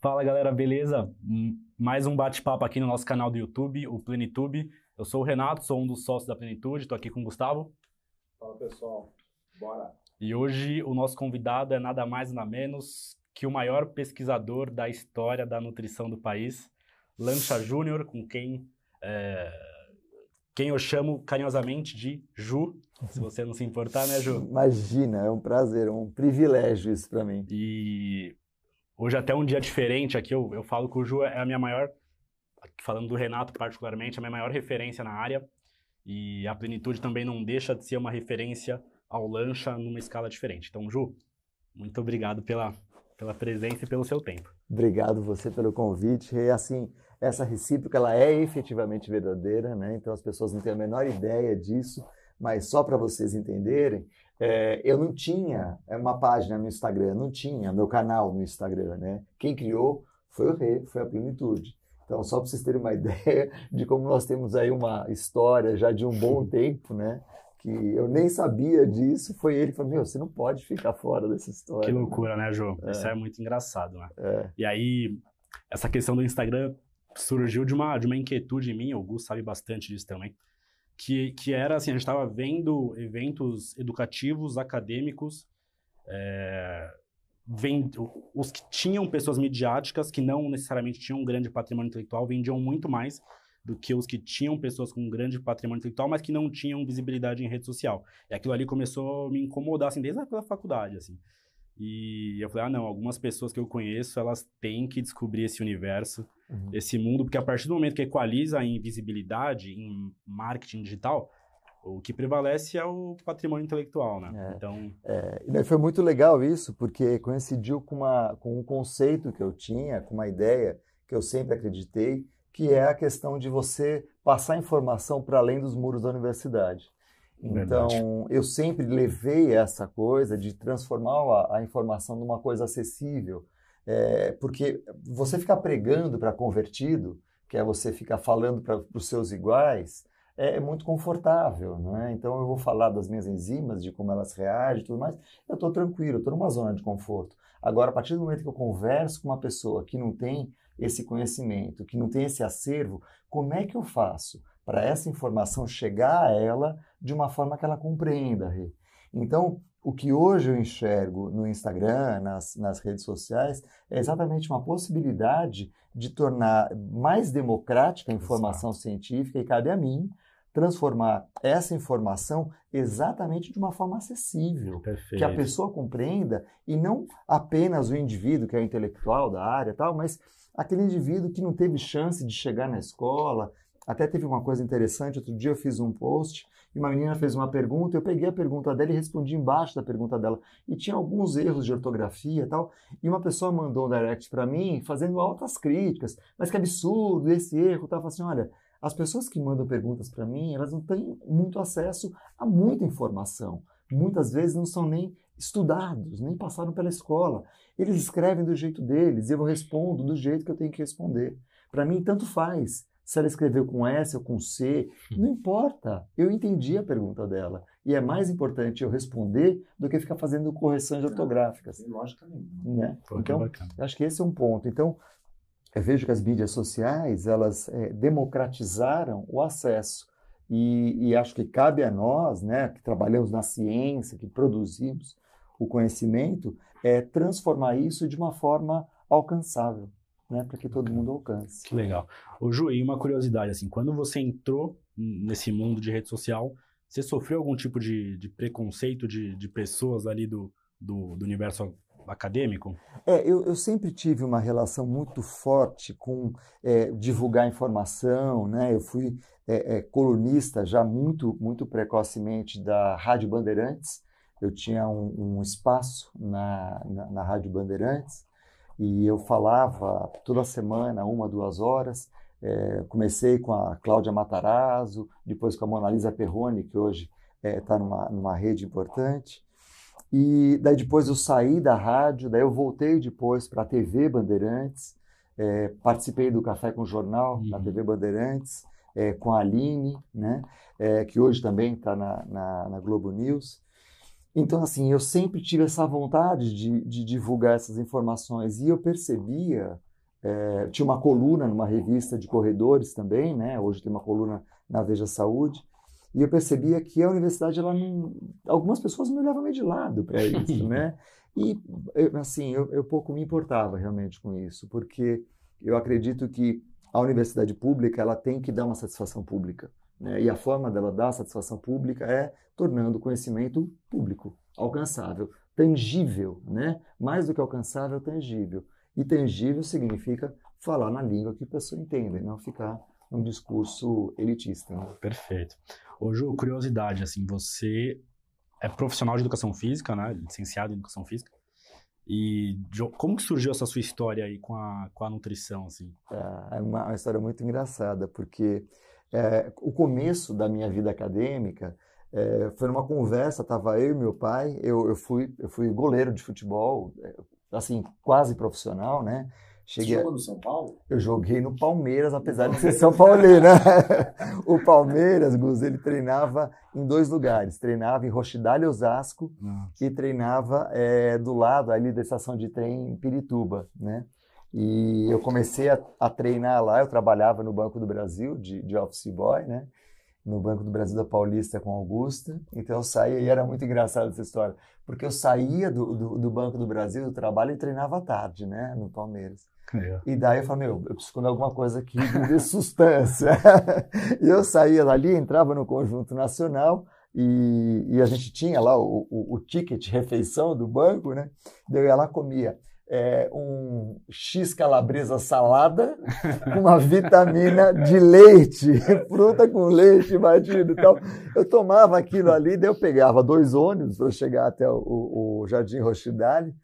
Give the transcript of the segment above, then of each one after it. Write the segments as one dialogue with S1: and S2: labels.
S1: Fala galera, beleza? Mais um bate-papo aqui no nosso canal do YouTube, o Plenitude. Eu sou o Renato, sou um dos sócios da Plenitude, estou aqui com o Gustavo.
S2: Fala pessoal, bora!
S1: E hoje o nosso convidado é nada mais nada menos que o maior pesquisador da história da nutrição do país, Lancha Júnior, com quem, é, quem eu chamo carinhosamente de Ju, se você não se importar, né, Ju?
S3: Imagina, é um prazer, é um privilégio isso para mim.
S1: E hoje até um dia diferente aqui, eu, eu falo que o Ju é a minha maior, falando do Renato particularmente, a minha maior referência na área. E a plenitude também não deixa de ser uma referência ao lancha numa escala diferente. Então, Ju, muito obrigado pela, pela presença e pelo seu tempo.
S3: Obrigado você pelo convite. E assim, essa recíproca ela é efetivamente verdadeira, né? Então as pessoas não têm a menor ideia disso, mas só para vocês entenderem, é, eu não tinha uma página no Instagram, não tinha meu canal no Instagram, né? Quem criou foi o Rei, foi a Plenitude. Então, só para vocês terem uma ideia de como nós temos aí uma história já de um bom tempo, né? Que eu nem sabia disso, foi ele que falou: Meu, você não pode ficar fora dessa história.
S1: Que loucura, né, João? É. Isso é muito engraçado, né?
S3: É.
S1: E aí, essa questão do Instagram surgiu de uma, de uma inquietude minha, o Gus sabe bastante disso também, que, que era assim: a gente estava vendo eventos educativos, acadêmicos, é, os que tinham pessoas midiáticas, que não necessariamente tinham um grande patrimônio intelectual, vendiam muito mais do que os que tinham pessoas com um grande patrimônio intelectual, mas que não tinham visibilidade em rede social. E aquilo ali começou a me incomodar, assim, desde a faculdade, assim. E eu falei, ah, não, algumas pessoas que eu conheço, elas têm que descobrir esse universo, uhum. esse mundo, porque a partir do momento que equaliza em visibilidade, em marketing digital, o que prevalece é o patrimônio intelectual, né?
S3: É,
S1: então...
S3: É, foi muito legal isso, porque coincidiu com, uma, com um conceito que eu tinha, com uma ideia que eu sempre acreditei, que é a questão de você passar informação para além dos muros da universidade. Então, Verdade. eu sempre levei essa coisa de transformar a, a informação numa coisa acessível, é, porque você ficar pregando para convertido, que é você ficar falando para os seus iguais, é, é, muito confortável, né? Então eu vou falar das minhas enzimas, de como elas reagem e tudo mais, eu estou tranquilo, estou numa zona de conforto. Agora, a partir do momento que eu converso com uma pessoa que não tem esse conhecimento, que não tem esse acervo, como é que eu faço para essa informação chegar a ela de uma forma que ela compreenda? Então, o que hoje eu enxergo no Instagram, nas, nas redes sociais, é exatamente uma possibilidade de tornar mais democrática a informação Exato. científica e cabe a mim transformar essa informação exatamente de uma forma acessível,
S1: Perfeito.
S3: que a pessoa compreenda e não apenas o indivíduo que é intelectual da área, tal, mas aquele indivíduo que não teve chance de chegar na escola. Até teve uma coisa interessante, outro dia eu fiz um post e uma menina fez uma pergunta, eu peguei a pergunta dela e respondi embaixo da pergunta dela. E tinha alguns erros de ortografia e tal, e uma pessoa mandou um direct para mim fazendo altas críticas, mas que absurdo esse erro, tal. Eu falei assim, olha, as pessoas que mandam perguntas para mim, elas não têm muito acesso a muita informação. Muitas vezes não são nem estudados, nem passaram pela escola. Eles escrevem do jeito deles e eu respondo do jeito que eu tenho que responder. Para mim, tanto faz se ela escreveu com S ou com C, não importa. Eu entendi a pergunta dela. E é mais importante eu responder do que ficar fazendo correções ortográficas.
S2: Logicamente.
S3: Né? Então, acho que esse é um ponto. Então, eu vejo que as mídias sociais elas é, democratizaram o acesso e, e, acho que cabe a nós, né, que trabalhamos na ciência, que produzimos o conhecimento, é transformar isso de uma forma alcançável, né, para que todo mundo alcance.
S1: Legal. O Ju, e uma curiosidade assim, quando você entrou nesse mundo de rede social, você sofreu algum tipo de, de preconceito de, de pessoas ali do, do, do universo acadêmico?
S3: É, eu, eu, sempre tive uma relação muito forte com é, divulgar informação, né? Eu fui é, é, colunista já muito, muito precocemente da Rádio Bandeirantes. Eu tinha um, um espaço na, na, na Rádio Bandeirantes e eu falava toda semana, uma, duas horas. É, comecei com a Cláudia Matarazzo, depois com a Mona Lisa Perrone, que hoje está é, numa, numa rede importante. E daí depois eu saí da rádio, daí eu voltei depois para a TV Bandeirantes, é, participei do Café com Jornal uhum. na TV Bandeirantes, com a Aline, né? Que hoje também está na, na, na, Globo News. Então, assim, eu sempre tive essa vontade de, de divulgar essas informações e eu percebia, é, tinha uma coluna numa revista de corredores também, né? Hoje tem uma coluna na Veja Saúde, e eu percebia que a universidade, ela não, algumas pessoas me olhavam meio de lado para isso, né? E, assim, eu, eu pouco me importava realmente com isso, porque eu acredito que a universidade pública, ela tem que dar uma satisfação pública. Né? E a forma dela dar satisfação pública é tornando o conhecimento público, alcançável, tangível, né? mais do que alcançável, tangível. E tangível significa falar na língua que a pessoa entenda, e não ficar num discurso elitista. Né?
S1: Perfeito. Hoje, curiosidade, assim, você é profissional de educação física, né? Licenciado em educação física. E como que surgiu essa sua história aí com a, com a nutrição, assim?
S3: É, é uma, uma história muito engraçada, porque é, o começo da minha vida acadêmica é, foi numa conversa, estava eu e meu pai, eu, eu, fui, eu fui goleiro de futebol, é, assim, quase profissional, né?
S2: Cheguei... Você jogou no São Paulo?
S3: Eu joguei no Palmeiras, apesar de ser São Paulino. Né? o Palmeiras, Gus, ele treinava em dois lugares. Treinava em Rochidale, Osasco, Nossa. e treinava é, do lado ali da estação de trem em Pirituba, né? E eu comecei a, a, treinar lá, eu trabalhava no Banco do Brasil, de, de office boy, né? No Banco do Brasil da Paulista com Augusta. Então eu saía, e era muito engraçado essa história, porque eu saía do, do, do Banco do Brasil, do trabalho, e treinava à tarde, né? No Palmeiras. É. E daí eu falei, meu, eu preciso comer alguma coisa aqui de substância. e eu saía dali, entrava no Conjunto Nacional e, e a gente tinha lá o, o, o, ticket refeição do banco, né? Daí eu ia lá comia é, um X calabresa salada com uma vitamina de leite, fruta com leite batido e tal. Eu tomava aquilo ali, daí eu pegava dois ônibus para chegar até o, o, o Jardim Rochidale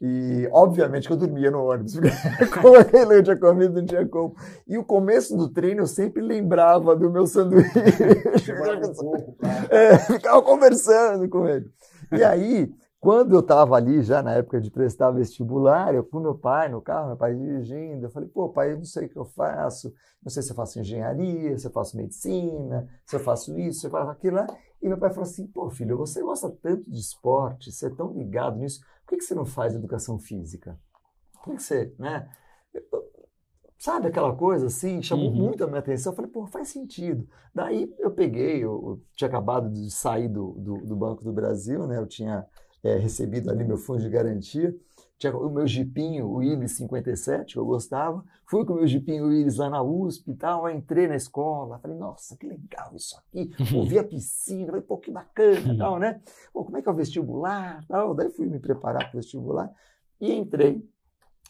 S3: e, obviamente, que eu dormia no ônibus, porque como aquele eu tinha comido, não tinha como. E o começo do treino eu sempre lembrava do meu sanduíche. é, ficava conversando com ele. E aí, quando eu estava ali, já na época de prestar vestibular, eu com meu pai no carro, meu pai dirigindo, eu falei, pô, pai, eu não sei o que eu faço, não sei se eu faço engenharia, se eu faço medicina, se eu faço isso, se eu faço aquilo lá. E meu pai falou assim, pô, filho, você gosta tanto de esporte, você é tão ligado nisso, por que, que você não faz educação física? Por que, que você, né? Sabe aquela coisa assim? Chamou uhum. muito a minha atenção. Eu falei, pô, faz sentido. Daí eu peguei, eu, eu tinha acabado de sair do, do, do, Banco do Brasil, né? Eu tinha é, recebido ali meu fundo de garantia. Tinha o meu jipinho, o Willis 57, que eu gostava. Fui com o meu jipinho Willis lá na USP e tal. entrei na escola. Falei, nossa, que legal isso aqui. Ouvi a piscina. Falei, pô, que bacana e tal, né? Pô, como é que é o vestibular? Tal. Daí fui me preparar para o vestibular e entrei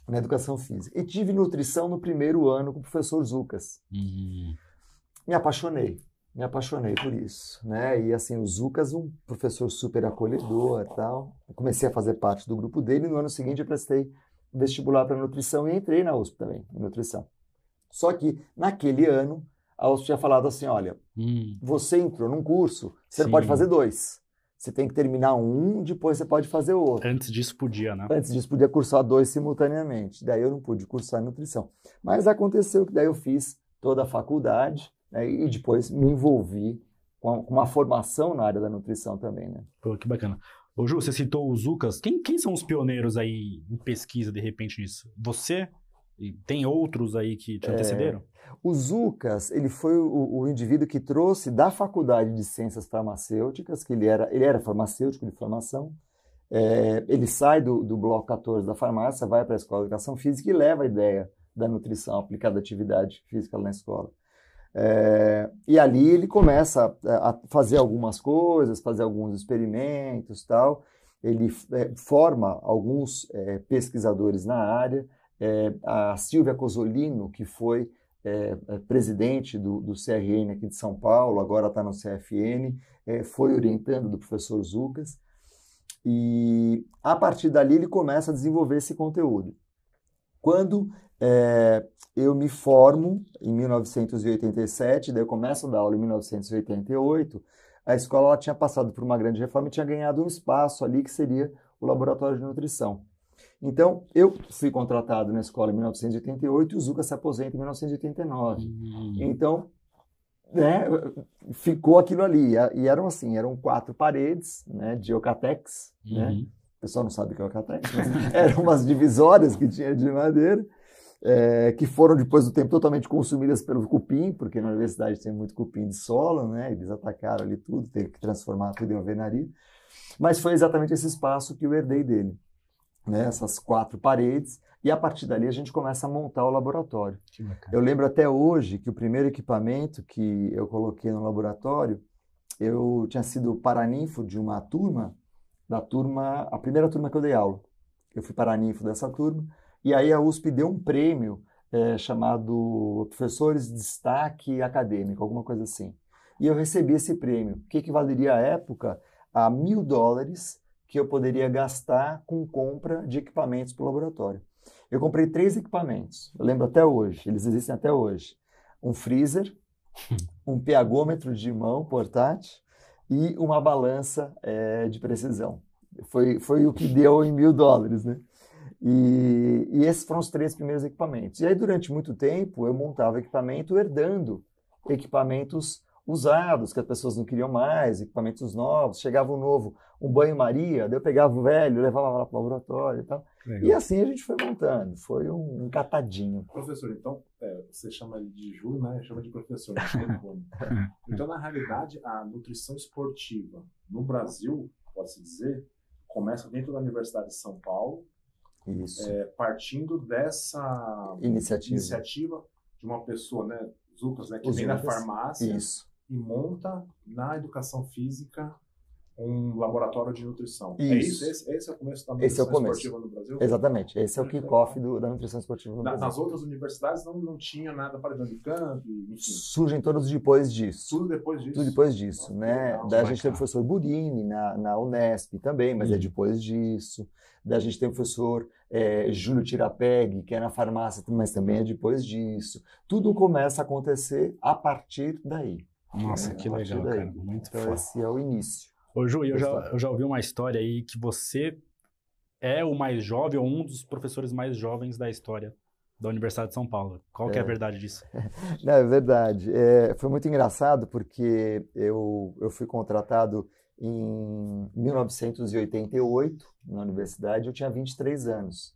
S3: na educação física. E tive nutrição no primeiro ano com o professor Zucas. Uhum. Me apaixonei me apaixonei por isso, né? E assim, o Zucas, um professor super acolhedor tal. Eu comecei a fazer parte do grupo dele e no ano seguinte eu prestei vestibular para nutrição e entrei na USP também, em nutrição. Só que naquele ano a USP tinha falado assim, olha, hum. você entrou num curso, você Sim. não pode fazer dois. Você tem que terminar um, depois você pode fazer o outro.
S1: Antes disso podia, né?
S3: Antes disso podia cursar dois simultaneamente. Daí eu não pude cursar nutrição. Mas aconteceu que daí eu fiz toda a faculdade, né? e depois me envolvi com uma formação na área da nutrição também. Né?
S1: Pô, que bacana. Ô Ju, você citou os Zucas. Quem, quem são os pioneiros aí em pesquisa, de repente, nisso? Você? E tem outros aí que te antecederam?
S3: É, o Zucas, ele foi o, o, indivíduo que trouxe da Faculdade de Ciências Farmacêuticas, que ele era, ele era farmacêutico de formação, é, ele sai do, do bloco 14 da farmácia, vai para a Escola de Educação Física e leva a ideia da nutrição aplicada à atividade física na escola. É, e ali ele começa a, a, fazer algumas coisas, fazer alguns experimentos tal. Ele é, forma alguns é, pesquisadores na área. É, a Silvia Cosolino, que foi é, é, presidente do, do, CRN aqui de São Paulo, agora está no CFN, foi orientando do professor Zucas. E a partir dali ele começa a desenvolver esse conteúdo. Quando é, eu me formo em 1987, daí eu começo a dar aula em 1988. A escola tinha passado por uma grande reforma e tinha ganhado um espaço ali que seria o laboratório de nutrição. Então, eu fui contratado na escola em 1988 e o Zuca se aposenta em 1989. Uhum. Então, né, ficou aquilo ali. E eram assim, eram quatro paredes né, de Eucatex, né?
S1: Uhum.
S3: O pessoal não sabe o que é Eucatex, mas eram umas divisórias que tinha de madeira, é, que foram depois do tempo totalmente consumidas pelo cupim, porque na universidade tem muito cupim de solo, né? Eles atacaram ali tudo, teve que transformar tudo em alvenaria. Mas foi exatamente esse espaço que eu herdei dele, né? Essas quatro paredes, e a partir dali a gente começa a montar o laboratório. Eu lembro até hoje que o primeiro equipamento que eu coloquei no laboratório, eu tinha sido paraninfo de uma turma, da turma, a primeira turma que eu dei aula. Eu fui paraninfo dessa turma, e aí a USP deu um prêmio é, chamado Professores de Destaque Acadêmico, alguma coisa assim. E eu recebi esse prêmio, que equivaleria à época a mil dólares que eu poderia gastar com compra de equipamentos para o laboratório. Eu comprei três equipamentos, eu lembro até hoje, eles existem até hoje. Um freezer, um pHômetro de mão portátil e uma balança é, de precisão. Foi, foi o que deu em mil dólares, né? E, e, esses foram os três primeiros equipamentos. E aí, durante muito tempo, eu montava equipamento herdando equipamentos usados, que as pessoas não queriam mais, equipamentos novos. Chegava um novo, um banho-maria, daí eu pegava o velho, levava lá para o laboratório e tal. Legal. E assim a gente foi montando, foi um, um catadinho.
S2: Professor, então, é, você chama ele de Ju, né? Chama de professor, Então, na realidade, a nutrição esportiva no Brasil, pode-se dizer, começa dentro da Universidade de São Paulo. É, partindo dessa
S3: iniciativa.
S2: iniciativa de uma pessoa, né? Zucas, né? Que Os vem da farmácia.
S3: Isso
S2: e monta na educação física um laboratório de nutrição. Isso. É isso? Esse, esse, é o começo da nutrição esse é o começo. esportiva no Brasil?
S3: Exatamente. Esse é o kickoff da nutrição esportiva no
S2: na,
S3: Brasil.
S2: Nas outras universidades não, não tinha nada para de campo, enfim.
S3: Surgem todos depois disso.
S2: Tudo depois disso.
S3: Tudo depois disso, né? Daí a gente tem o professor Burini na, na Unesp também, mas é depois disso. Daí a gente tem o professor é, Júlio Tirapeg, que é na farmácia, mas também é depois disso. Tudo começa a acontecer a partir daí.
S1: Nossa, que legal, cara. Muito
S3: então, esse é o início.
S1: Ô, Ju, eu já, eu já ouvi uma história aí que você é o mais jovem, ou um dos professores mais jovens da história da Universidade de São Paulo. Qual é. que é a verdade disso?
S3: Não, é verdade. É, foi muito engraçado porque eu, eu fui contratado em 1988 na universidade, eu tinha 23 anos.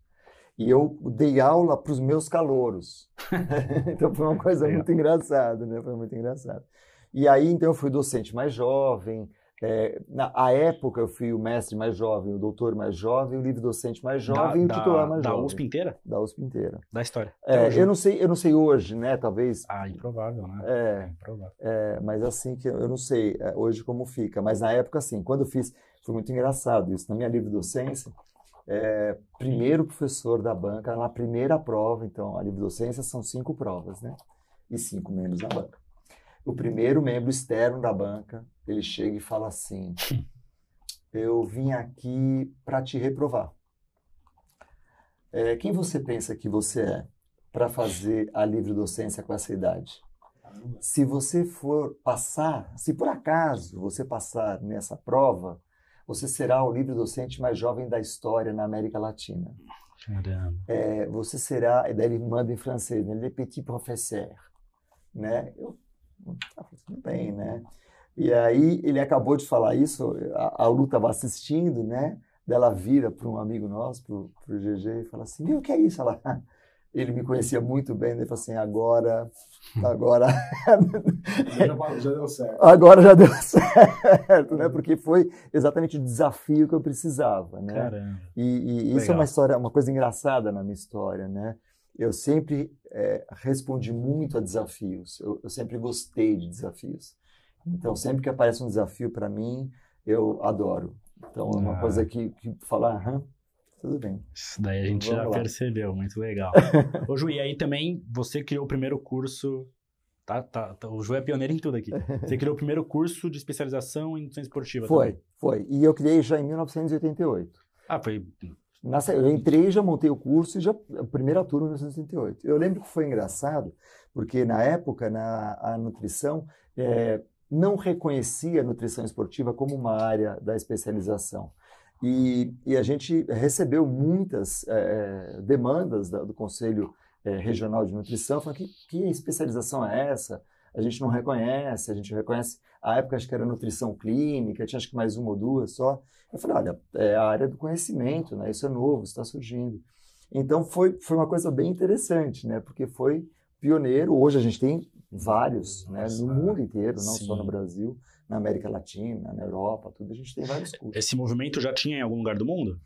S3: E eu dei aula para os meus calouros. então foi uma coisa muito engraçada, né? Foi muito engraçado. E aí, então, eu fui docente mais jovem. É, na a época, eu fui o mestre mais jovem, o doutor mais jovem, o livre docente mais jovem da, o titular mais
S1: da
S3: jovem.
S1: Da USP inteira?
S3: Da USP inteira.
S1: Da história.
S3: É, eu não sei, eu não sei hoje, né? Talvez.
S1: Ah, improvável, né?
S3: É,
S1: improvável.
S3: É, mas assim que eu não sei é, hoje como fica. Mas na época, assim, quando eu fiz, foi muito engraçado isso. Na minha livre docência, é, primeiro professor da banca, na primeira prova, então a livre docência são cinco provas, né? E cinco membros da banca o primeiro membro externo da banca, ele chega e fala assim: Eu vim aqui para te reprovar. É, quem você pensa que você é para fazer a livre docência com essa idade? Se você for passar, se por acaso você passar nessa prova, você será o livre docente mais jovem da história na América Latina.
S1: Caramba.
S3: É, você será, e daí ele manda em francês, né? Le petit professeur. Né? Eu ah, tudo bem, né? E aí ele acabou de falar isso, a, a Lu estava assistindo, né? Dela vira para um amigo nosso, para o GG, e fala assim, viu, o que é isso? Ela, ele me conhecia muito bem, ele falou assim, agora, agora...
S2: já deu certo.
S3: Agora já deu certo, né? Porque foi exatamente o desafio que eu precisava, né?
S1: Caramba.
S3: E, e isso é uma história, uma coisa engraçada na minha história, né? eu sempre é, respondi muito a desafios. Eu, eu, sempre gostei de desafios. Então, sempre que aparece um desafio para mim, eu adoro. Então, é uma ah. coisa que, que falar, aham, tudo bem.
S1: Isso daí a gente Vamos já lá. percebeu, muito legal. Ô, Ju, e aí também você criou o primeiro curso. Tá, tá, tá, o Ju é pioneiro em tudo aqui. Você criou o primeiro curso de especialização em nutrição esportiva.
S3: Foi,
S1: também.
S3: foi. E eu criei já em 1988.
S1: Ah, foi
S3: eu entrei, já montei o curso e já a primeira turma em 1968. Eu lembro que foi engraçado, porque na época na a nutrição é, não reconhecia a nutrição esportiva como uma área da especialização. E, e a gente recebeu muitas é, demandas da, do Conselho é, Regional de Nutrição, falando que, que especialização é essa? a gente não reconhece, a gente reconhece, a época acho que era nutrição clínica, tinha acho que mais uma ou duas só. Eu falei, olha, é a área do conhecimento, né? Isso é novo, está surgindo. Então foi, foi uma coisa bem interessante, né? Porque foi pioneiro. Hoje a gente tem vários, né? No mundo inteiro, não Sim. só no Brasil, na América Latina, na Europa, tudo. A gente tem vários cursos.
S1: Esse movimento já tinha em algum lugar do mundo?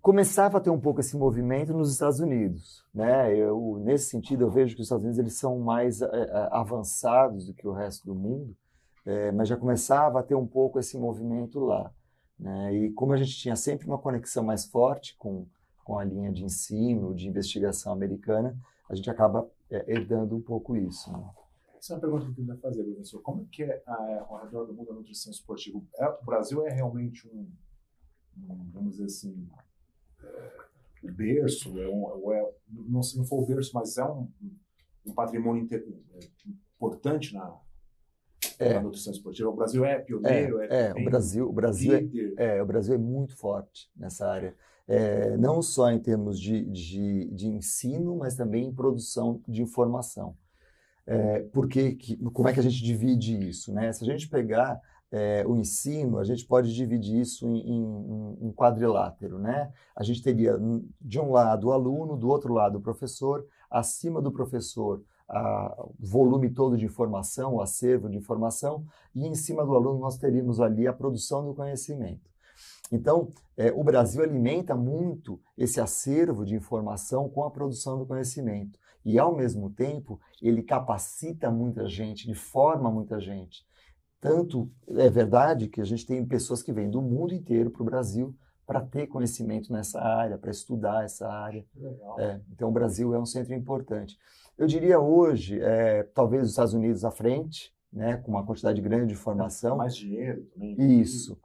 S3: Começava a ter um pouco esse movimento nos Estados Unidos, né? Eu, nesse sentido, eu vejo que os Estados Unidos eles são mais é, avançados do que o resto do mundo, é, mas já começava a ter um pouco esse movimento lá. Né? E como a gente tinha sempre uma conexão mais forte com, com a linha de ensino, de investigação americana, a gente acaba é, herdando um pouco isso. Né?
S2: Essa é uma pergunta que eu queria fazer, professor. Como é que é ao redor do mundo a nutrição esportiva? É, o Brasil é realmente um, um vamos dizer assim, é, o berço, é um, é, não, se não for o berço, mas é um, um patrimônio inter, é, importante na, é. na nutrição esportiva. O Brasil é pioneiro,
S3: é, é, o Brasil, o Brasil é, é, o Brasil é muito forte nessa área. É, não só em termos de, de, de, ensino, mas também em produção de informação. É, porque, que, como é que a gente divide isso? Né? Se a gente pegar é, o ensino, a gente pode dividir isso em, em, em, quadrilátero. Né? A gente teria, de um lado, o aluno, do outro lado, o professor, acima do professor, o volume todo de informação, o acervo de informação, e em cima do aluno nós teríamos ali a produção do conhecimento. Então, é, o Brasil alimenta muito esse acervo de informação com a produção do conhecimento. E, ao mesmo tempo, ele capacita muita gente, ele forma muita gente. Tanto é verdade que a gente tem pessoas que vêm do mundo inteiro para o Brasil para ter conhecimento nessa área, para estudar essa área. É, então, o Brasil é um centro importante. Eu diria hoje, é, talvez os Estados Unidos à frente, né, com uma quantidade grande de formação.
S2: Mais dinheiro também.
S3: Isso.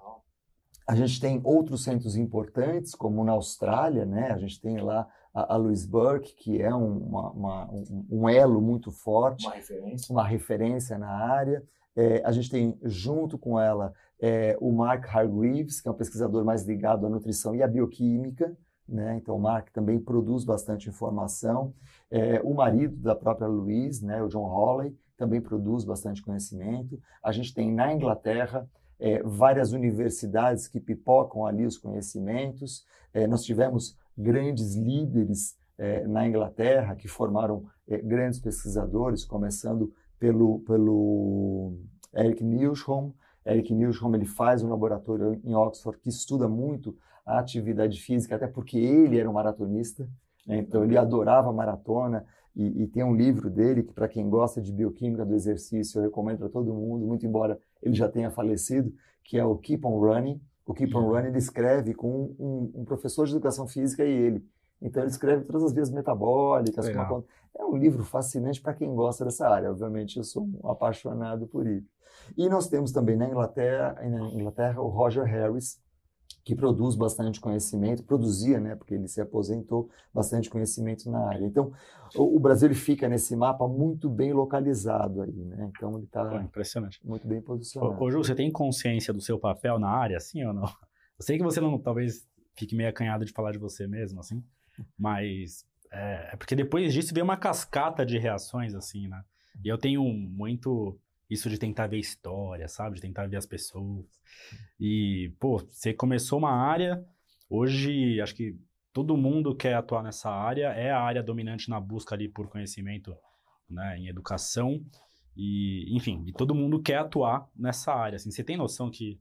S3: A gente tem outros centros importantes, como na Austrália, né? A gente tem lá a, a Louise Burke, que é uma, uma, um, um, elo muito forte.
S2: Uma referência.
S3: Uma referência na área. É, a gente tem, junto com ela, é, o Mark Hargreaves, que é um pesquisador mais ligado à nutrição e à bioquímica. Né? Então, o Mark também produz bastante informação. É, o marido da própria Louise, né, o John Hawley, também produz bastante conhecimento. A gente tem na Inglaterra é, várias universidades que pipocam ali os conhecimentos. É, nós tivemos grandes líderes é, na Inglaterra que formaram é, grandes pesquisadores, começando pelo, pelo Eric Newsham. Eric Newsham ele faz um laboratório em Oxford que estuda muito a atividade física, até porque ele era um maratonista, né? então ele adorava maratona. E, e, tem um livro dele que, para quem gosta de bioquímica do exercício, eu recomendo para todo mundo, muito embora ele já tenha falecido, que é o Keep on Running. O Keep on uhum. Running ele escreve com um, um professor de educação física e ele. Então ele escreve todas as vias metabólicas. Uma... É um livro fascinante para quem gosta dessa área. Obviamente eu sou um apaixonado por ele. E nós temos também na Inglaterra, na Inglaterra o Roger Harris, que produz bastante conhecimento, produzia, né, porque ele se aposentou, bastante conhecimento na área. Então, o, o Brasil ele fica nesse mapa muito bem localizado aí, né? Então ele está
S1: impressionante,
S3: muito bem posicionado.
S1: Ô, ô, Ju, você tem consciência do seu papel na área, assim ou não? Eu sei que você não, talvez fique meio acanhado de falar de você mesmo, assim, mas é, é porque depois disso veio uma cascata de reações, assim, né? E eu tenho muito isso de tentar ver história, sabe? De tentar ver as pessoas. E, pô, você começou uma área, hoje acho que todo mundo quer atuar nessa área, é a área dominante na busca ali por conhecimento, né, em educação. E, enfim, e todo mundo quer atuar nessa área. Assim, você tem noção que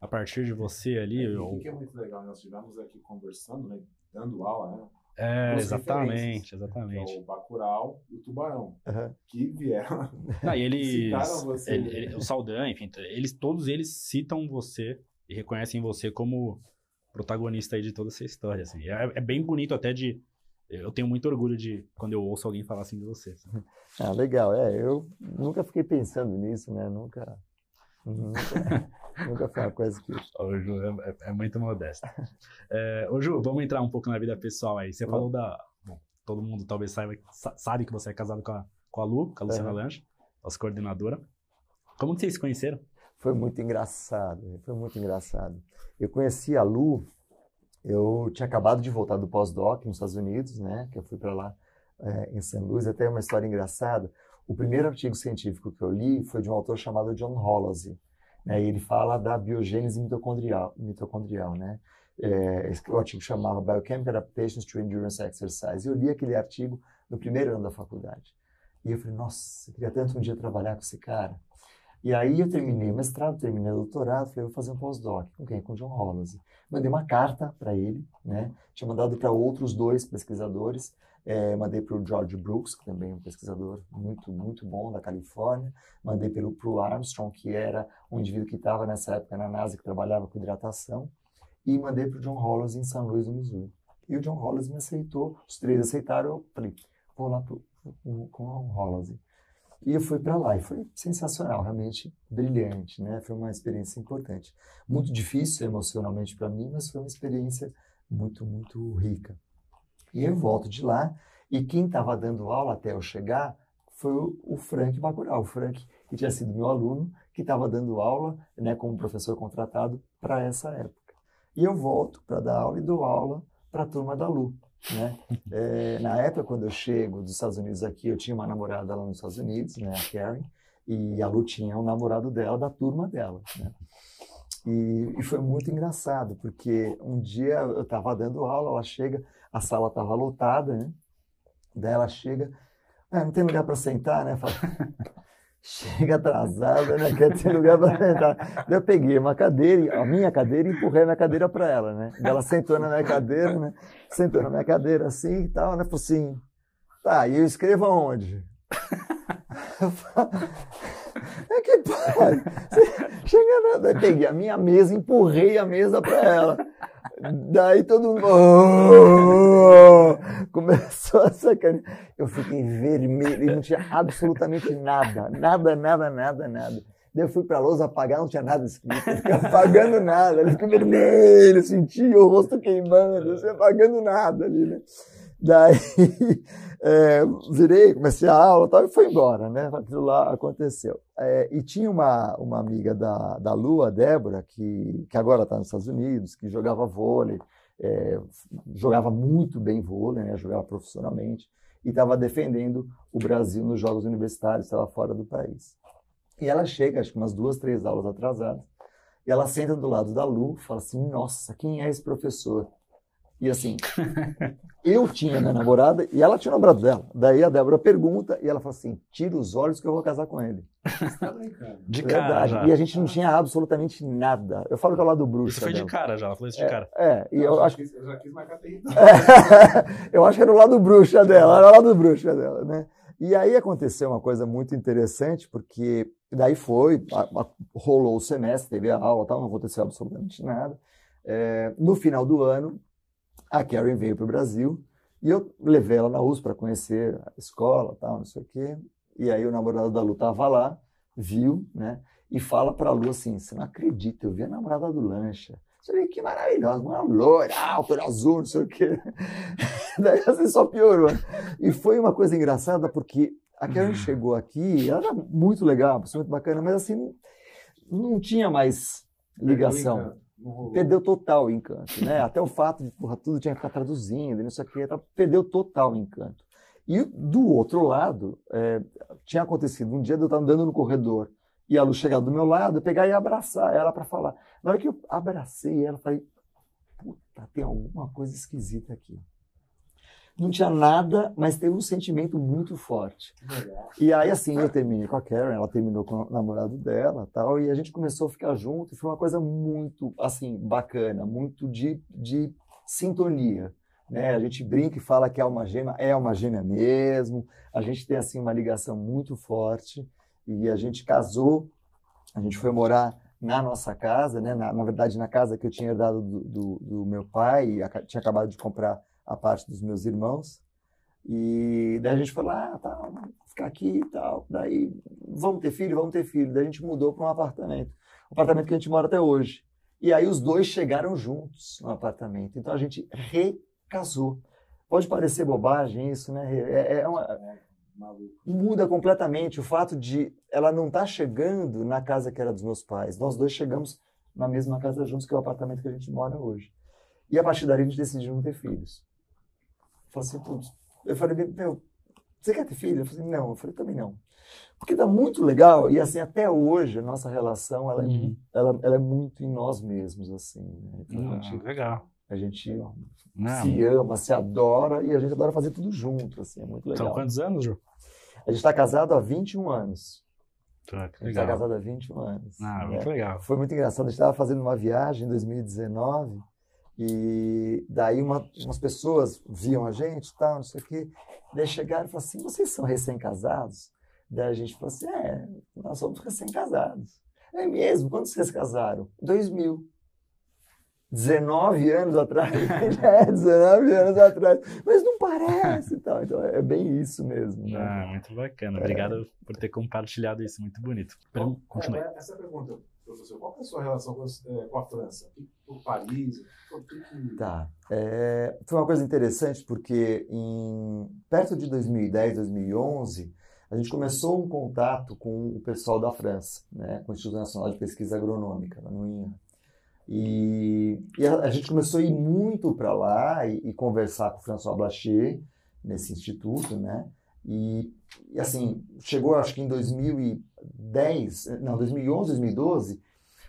S1: a partir de você ali.
S2: É, ou... que é muito legal, nós estivemos aqui conversando, né, dando aula, né?
S1: É, exatamente, exatamente.
S2: É o Bacurau e o Tubarão, uhum. que vieram.
S1: Não, e eles, você. Ele, ele, o Saldan, enfim, eles, todos eles citam você e reconhecem você como protagonista aí de toda essa história. Assim. É, é, bem bonito até de. Eu tenho muito orgulho de quando eu ouço alguém falar assim de você. Assim.
S3: Ah, legal. É, eu nunca fiquei pensando nisso, né? Nunca. Nunca, nunca foi uma coisa que.
S1: Ju, é, é muito modesto. É, ô, Ju, vamos entrar um pouco na vida pessoal aí. Você falou da. Bom, todo mundo talvez saiba, sabe que você é casado com a, com a Lu, com a Luciana é. Lange, nossa coordenadora. Como que vocês se conheceram?
S3: Foi muito engraçado, foi muito engraçado. Eu conheci a Lu, eu tinha acabado de voltar do pós-doc nos Estados Unidos, né? Que eu fui para lá é, em St. Louis. Até uma história engraçada. O primeiro artigo científico que eu li foi de um autor chamado John Holosey. Né, e ele fala da biogênese mitocondrial, mitocondrial né? É, o artigo chamava Biochemical Adaptations to Endurance Exercise. Eu li aquele artigo no primeiro ano da faculdade. E eu falei, nossa, eu queria tanto um dia trabalhar com esse cara. E aí eu terminei o mestrado, terminei o doutorado, falei, vou fazer um pós-doc. Com quem? Com o John Hollis. Mandei uma carta para ele, né? Tinha mandado para outros dois pesquisadores. É, mandei para o George Brooks, que também é um pesquisador muito, muito bom da Califórnia. Mandei para o Armstrong, que era um indivíduo que estava nessa época na NASA, que trabalhava com hidratação. E mandei para o John Hollis em São Luís do Missouri. E o John Hollis me aceitou, os três aceitaram. Eu falei, vou lá pro, com o Hollis. E eu fui para lá e foi sensacional, realmente brilhante, né? Foi uma experiência importante. Muito difícil emocionalmente para mim, mas foi uma experiência muito, muito rica. E eu volto de lá e quem estava dando aula até eu chegar foi o, Frank Bacurau. O Frank, que tinha sido meu aluno, que estava dando aula, né, como professor contratado para essa época. E eu volto para dar aula e dou aula para a turma da Lu. Né? É, na época, quando eu chego dos Estados Unidos aqui, eu tinha uma namorada lá nos Estados Unidos, né, a Karen, e a Lu tinha um namorado dela, da turma dela. Né? E, e, foi muito engraçado, porque um dia eu estava dando aula, ela chega, a sala estava lotada, né? Daí ela chega, ah, não tem lugar para sentar, né? Fala, chega atrasada, né? Quer ter lugar para sentar. Daí eu peguei uma cadeira, a minha cadeira, e empurrei a minha cadeira para ela, né? Daí ela sentou na minha cadeira, né? Sentou na minha cadeira assim e tal, né? Falei assim, tá, e eu escrevo aonde? É que pai, chega nada. Peguei a minha mesa, empurrei a mesa para ela. Daí todo mundo oh! começou a sacanear. Eu fiquei vermelho e não tinha absolutamente nada, nada, nada, nada, nada. Daí eu fui para a lousa apagar, não tinha nada escrito, eu fiquei apagando nada, ele ficou vermelho, sentia o rosto queimando, assim, apagando nada ali, né? Daí é, virei, comecei a aula tal, e foi embora, né? Aquilo lá aconteceu. É, e tinha uma, uma amiga da, da Lu, a Débora, que, que agora está nos Estados Unidos, que jogava vôlei, é, jogava muito bem vôlei, né? jogava profissionalmente, e estava defendendo o Brasil nos Jogos Universitários, estava fora do país. E ela chega, acho que umas duas, três aulas atrasadas, e ela senta do lado da Lu fala assim: Nossa, quem é esse professor? E assim, eu tinha minha namorada e ela tinha o namorado dela. Daí a Débora pergunta e ela fala assim: tira os olhos que eu vou casar com ele.
S2: Tá
S1: de cara. Já.
S3: E a gente não tinha absolutamente nada. Eu falo que é o lado bruxo.
S1: Isso foi
S3: dela.
S1: de cara já, ela falou isso de
S3: é,
S1: cara.
S3: É, e eu,
S2: eu
S3: acho.
S2: Quis, eu já quis marcar
S3: eu acho que era o lado bruxa dela, era o lado bruxa dela, né? E aí aconteceu uma coisa muito interessante, porque daí foi, a, a, rolou o semestre, teve a aula, tal, não aconteceu absolutamente nada. É, no final do ano, a Karen veio para o Brasil e eu levei ela na USP para conhecer a escola, tal, não sei o quê. E aí o namorado da Lu estava lá, viu, né? E fala para a Lu assim: Você não acredita, eu vi a namorada do Lancha. Você vê que maravilhosa, uma loira, alta, azul, não sei o quê. Daí assim só piorou. E foi uma coisa engraçada porque a Karen uhum. chegou aqui, ela era muito legal, muito bacana, mas assim, não tinha mais ligação. Perdeu total o encanto, né? Até o fato de, porra, tudo tinha que ficar traduzindo, não sei que, perdeu total o encanto. E do outro lado, é, tinha acontecido um dia eu estava andando no corredor e a Lu chegar do meu lado, eu pegar e abraçar ela para falar. Na hora que eu abracei ela, falei, puta, tem alguma coisa esquisita aqui não tinha nada, mas teve um sentimento muito forte. E aí, assim, eu terminei com a Karen, ela terminou com o namorado dela tal, e a gente começou a ficar junto, e foi uma coisa muito, assim, bacana, muito de, de sintonia. Né? A gente brinca e fala que é uma gêmea, é uma gêmea mesmo, a gente tem, assim, uma ligação muito forte, e a gente casou, a gente foi morar na nossa casa, né? na, na verdade, na casa que eu tinha herdado do, do, do meu pai, e a, tinha acabado de comprar a parte dos meus irmãos. E daí a gente falou, ah, tá, vamos ficar aqui e tal. Daí, vamos ter filho? Vamos ter filho. Daí a gente mudou para um apartamento. Um apartamento que a gente mora até hoje. E aí os dois chegaram juntos no apartamento. Então a gente recasou. Pode parecer bobagem isso, né? É, é uma, muda completamente o fato de ela não estar tá chegando na casa que era dos meus pais. Nós dois chegamos na mesma casa juntos, que é o apartamento que a gente mora hoje. E a partir daí a gente decidiu não ter filhos. Falei assim, putz. Eu falei, meu, você quer ter filho? Eu falei, não. Eu falei, também não. Porque dá muito legal, e assim, até hoje, a nossa relação, ela, é
S1: Uhum.
S3: ela, ela é muito em nós mesmos, assim. Né? Então, a
S1: Ah,
S3: gente,
S1: legal.
S3: a gente
S1: Não.
S3: se ama, se adora, e a gente adora fazer tudo junto, assim, é muito legal.
S1: São quantos anos, Ju?
S3: A gente está casado há 21 anos.
S1: Tá, que
S3: A gente está
S1: legal.
S3: casado há 21 anos.
S1: Ah,
S3: né?
S1: muito legal.
S3: Foi muito engraçado. A gente estava fazendo uma viagem em 2019 e daí uma- umas pessoas viam a gente e tal, não sei o quê. Daí chegaram e falaram assim: vocês são recém-casados? Daí a gente falou assim: é, nós somos recém-casados. É mesmo? Quando vocês casaram? 2000. 19 anos atrás. é, 19 anos atrás. Mas não parece e tal. Então é bem isso mesmo. Né?
S1: Ah, muito bacana.
S3: É.
S1: Obrigado por ter compartilhado isso. Muito bonito. Continue.
S2: É, essa é a pergunta, professor. Qual é a sua relação com, é, com a França? Por Paris? Por que
S3: Tá. É, foi uma coisa interessante porque em, perto de 2010, 2011, a gente começou um contato com o pessoal da França, né, com o Instituto Nacional de Pesquisa Agronômica, no INRA. E, e a, a gente começou a ir muito para lá e, e conversar com o François Blacher, nesse instituto, né? E, e, assim, chegou acho que em 2010, não, 2011, 2012,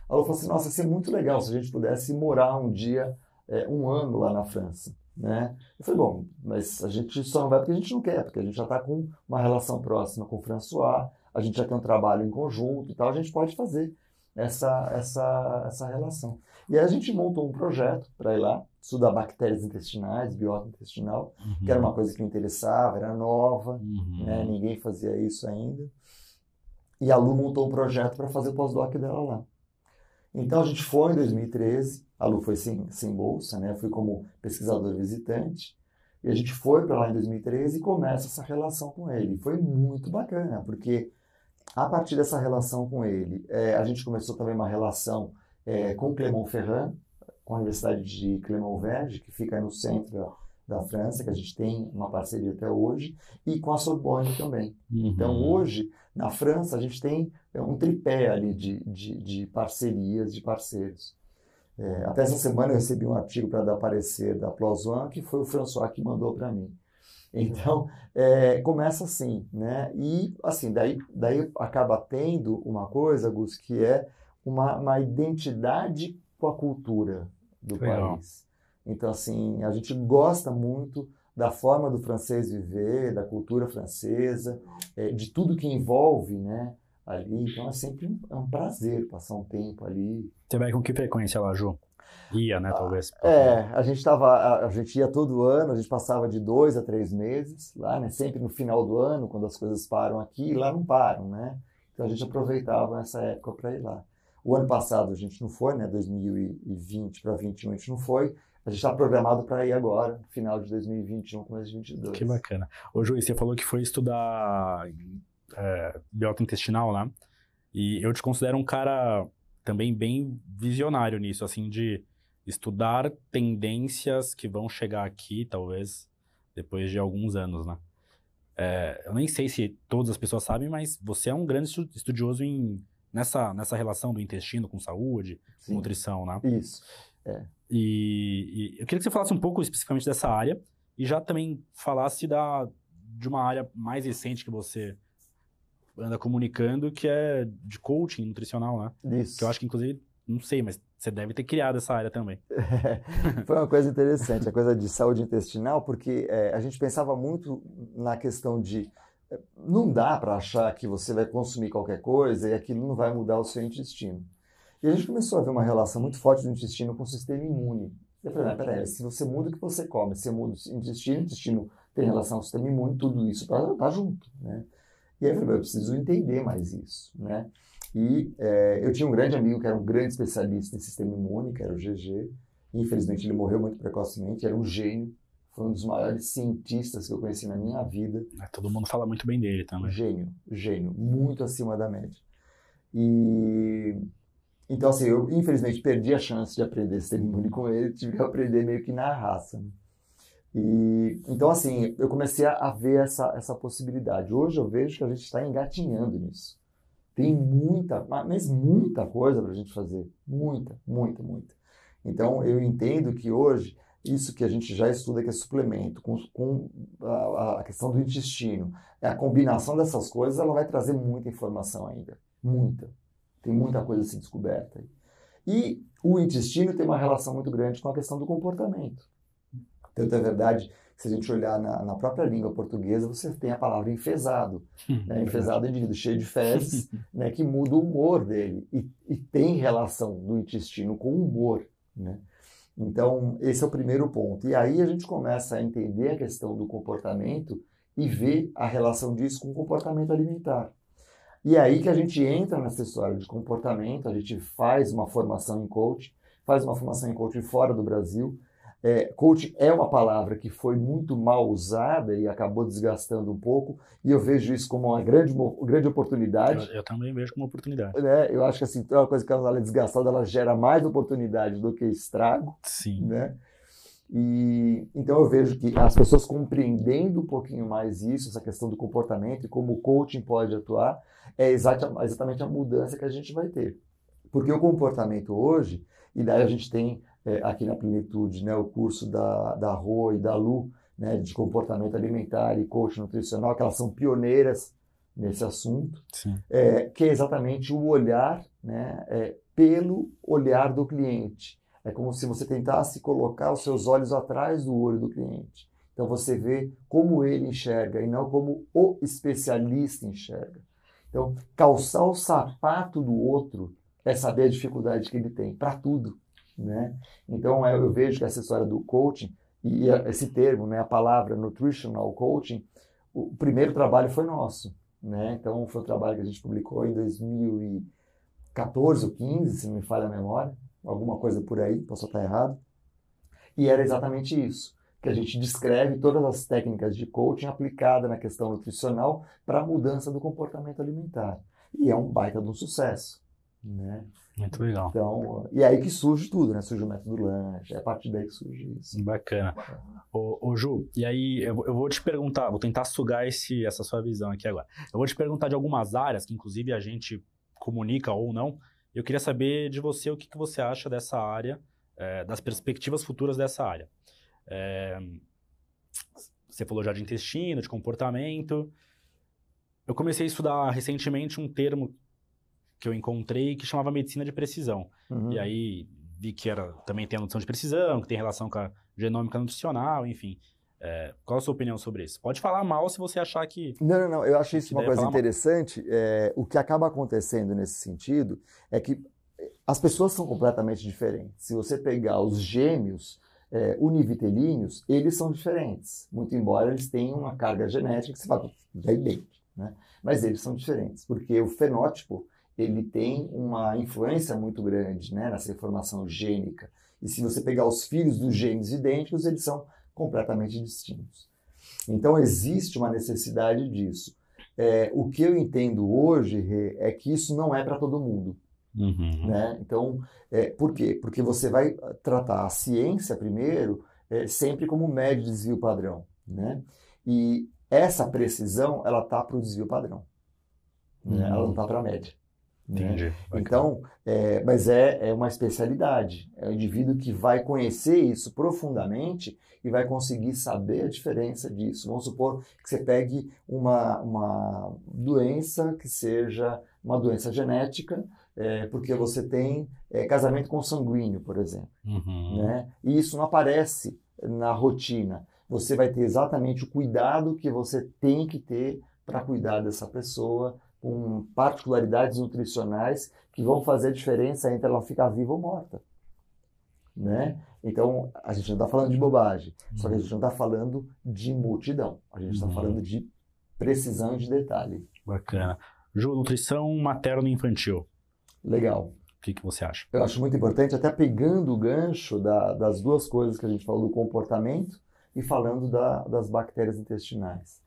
S3: ela falou assim, nossa, ia ser muito legal se a gente pudesse morar um dia, é, um ano lá na França, né? Eu falei, bom, mas a gente só não vai porque a gente não quer, porque a gente já está com uma relação próxima com o François, a gente já tem um trabalho em conjunto e tal, a gente pode fazer essa, essa, essa relação. E aí a gente montou um projeto para ir lá, estudar bactérias intestinais, biota intestinal, que era uma coisa que me interessava, era nova,
S1: Uhum.
S3: né? ninguém fazia isso ainda. E a Lu montou um projeto para fazer o pós-doc dela lá. Então a gente foi em 2013, a Lu foi sem, sem bolsa, né? Eu fui como pesquisador visitante, e a gente foi para lá em 2013 e começa essa relação com ele. Foi muito bacana, porque a partir dessa relação com ele, eh, a gente começou também uma relação eh, com Clermont-Ferrand, com a Universidade de Clermont-Ferrand, que fica no centro da França, que a gente tem uma parceria até hoje, e com a Sorbonne também.
S1: Uhum.
S3: Então, hoje, na França, a gente tem é, um tripé ali de, de, de parcerias, de parceiros. É, até essa semana eu recebi um artigo para dar parecer da Plus One, que foi o François que mandou para mim. Então, é, começa assim, né? E, assim, daí, daí acaba tendo uma coisa, Gus, que é uma, uma identidade com a cultura do
S1: Legal.
S3: país. Então, assim, a gente gosta muito da forma do francês viver, da cultura francesa, é, de tudo que envolve, né, ali. Então, é sempre um, é um prazer passar um tempo ali.
S1: Você vai com que frequência lá, Ju? Ia, né, talvez.
S3: É, a gente tava, a, a gente ia todo ano, a gente passava de dois a três meses lá, né, sempre no final do ano, quando as coisas param aqui, lá não param, né? Então, a gente aproveitava essa época para ir lá. O ano passado a gente não foi, né, 2020 para 2021 a gente não foi, a gente está programado para ir agora, final de 2021, começo de 2022.
S1: Que bacana. Ô, Ju, e você falou que foi estudar é, biota intestinal lá. E eu te considero um cara também bem visionário nisso, assim, de estudar tendências que vão chegar aqui, talvez, depois de alguns anos, né? É, eu nem sei se todas as pessoas sabem, mas você é um grande estu- estudioso em, nessa, nessa relação do intestino com saúde,
S3: Sim.
S1: nutrição, né?
S3: Isso.
S1: E, e eu queria que você falasse um pouco especificamente dessa área e já também falasse da, de uma área mais recente que você anda comunicando, que é de coaching nutricional, né?
S3: Isso.
S1: Que eu acho que, inclusive, não sei, mas você deve ter criado essa área também.
S3: Foi uma coisa interessante, a coisa de saúde intestinal, porque é, a gente pensava muito na questão de é, não dá para achar que você vai consumir qualquer coisa e aquilo não vai mudar o seu intestino. E a gente começou a ver uma relação muito forte do intestino com o sistema imune. Eu falei, mas peraí, se você muda o que você come, você muda o intestino, o intestino tem relação com o sistema imune, tudo isso tá, tá junto, né? E aí eu falei, eu preciso entender mais isso, né? E é, eu tinha um grande amigo que era um grande especialista em sistema imune, que era o GG. Infelizmente ele morreu muito precocemente, era um gênio, foi um dos maiores cientistas que eu conheci na minha vida.
S1: É, Todo mundo fala muito bem dele também.
S3: Gênio, gênio, muito acima da média. E então assim, eu infelizmente perdi a chance de aprender imune com ele, tive que aprender meio que na raça. né? E então assim, eu comecei a ver essa essa possibilidade. Hoje eu vejo que a gente está engatinhando nisso. Tem muita, mas muita coisa para a gente fazer, muita, muita, muita. Então eu entendo que hoje isso que a gente já estuda que é suplemento, com, com a, a, questão do intestino, é a combinação dessas coisas, ela vai trazer muita informação ainda. Muita. Tem muita coisa a ser descoberta aí. E o intestino tem uma relação muito grande com a questão do comportamento. Tanto é verdade, se a gente olhar na, na própria língua portuguesa, você tem a palavra enfesado. Né? Enfesado é um indivíduo cheio de fezes, né, que muda o humor dele. E, e tem relação do intestino com o humor. Né? Então, esse é o primeiro ponto. E aí a gente começa a entender a questão do comportamento e ver a relação disso com o comportamento alimentar. E é aí que a gente entra nessa história de comportamento, a gente faz uma formação em coach, faz uma formação em coach fora do Brasil, é, coach é uma palavra que foi muito mal usada e acabou desgastando um pouco, e eu vejo isso como uma grande, uma grande oportunidade.
S1: Eu, eu, também vejo como oportunidade.
S3: Né? Eu acho que assim, é uma coisa que ela é desgastada, ela gera mais oportunidade do que estrago.
S1: Sim.
S3: Né? E então eu vejo que as pessoas compreendendo um pouquinho mais isso, essa questão do comportamento e como o coaching pode atuar, é exatamente a mudança que a gente vai ter. Porque o comportamento hoje, e daí a gente tem é, aqui na Plenitude, né, o curso da, da Rô e da Lu, né, de comportamento alimentar e coach nutricional, que elas são pioneiras nesse assunto, é, que é exatamente o olhar né, é, pelo olhar do cliente. É como se você tentasse colocar os seus olhos atrás do olho do cliente. Então você vê como ele enxerga e não como o especialista enxerga. Então, calçar o sapato do outro é saber a dificuldade que ele tem para tudo. Né? Então, é, eu vejo que essa história do coaching, e esse termo, né, a palavra nutritional coaching, o primeiro trabalho foi nosso. Né? Então, foi um trabalho que a gente publicou em 2014 ou 15, se não me falha a memória, alguma coisa por aí, posso estar errado. E era exatamente isso, que a gente descreve todas as técnicas de coaching aplicadas na questão nutricional para a mudança do comportamento alimentar. E é um baita de um sucesso. Né?
S1: Muito legal.
S3: Então, e aí que surge tudo, né? Surge o método lanche, é a partir daí que surge isso.
S1: Bacana. Ô, ô Ju, e aí eu, eu, vou te perguntar, vou tentar sugar esse, essa sua visão aqui agora. Eu vou te perguntar de algumas áreas que inclusive a gente comunica ou não. Eu queria saber de você o que, que você acha dessa área, é, das perspectivas futuras dessa área. É, você falou já de intestino, de comportamento. Eu comecei a estudar recentemente um termo que eu encontrei que chamava medicina de precisão. Uhum. E aí vi que era, também tem a noção de precisão, que tem relação com a genômica nutricional, enfim. É, qual a sua opinião sobre isso? Pode falar mal se você achar que.
S3: Não, não, não. Eu acho isso uma coisa interessante. É, o que acaba acontecendo nesse sentido é que as pessoas são completamente diferentes. Se você pegar os gêmeos é, univitelíneos, eles são diferentes. Muito embora eles tenham uma carga genética que se fala, é idêntico. Né? Mas eles são diferentes, porque o fenótipo ele tem uma influência muito grande né, nessa informação gênica. E se você pegar os filhos dos genes idênticos, eles são completamente distintos. Então, existe uma necessidade disso. É, o que eu entendo hoje é que isso não é para todo mundo. Uhum. Né? Então, é, por quê? Porque você vai tratar a ciência primeiro é, sempre como médio de desvio padrão. Né? E essa precisão, ela está para o desvio padrão. Né? Ela não está para a média.
S1: Né? Entendi.
S3: Né? Então, é, mas é, é uma especialidade. É o indivíduo que vai conhecer isso profundamente e vai conseguir saber a diferença disso. Vamos supor que você pegue uma, uma doença que seja uma doença genética, é, porque você tem é, casamento consanguíneo, por exemplo. Uhum. Né? E isso não aparece na rotina. Você vai ter exatamente o cuidado que você tem que ter para cuidar dessa pessoa com particularidades nutricionais que vão fazer a diferença entre ela ficar viva ou morta. Né? Então, a gente não está falando de bobagem, uhum. só que a gente não está falando de multidão, a gente está uhum. falando de precisão de detalhe.
S1: Bacana. Ju, nutrição materno infantil.
S3: Legal.
S1: O que, que você acha?
S3: Eu acho muito importante, até pegando o gancho da, das duas coisas que a gente falou do comportamento e falando da, das bactérias intestinais.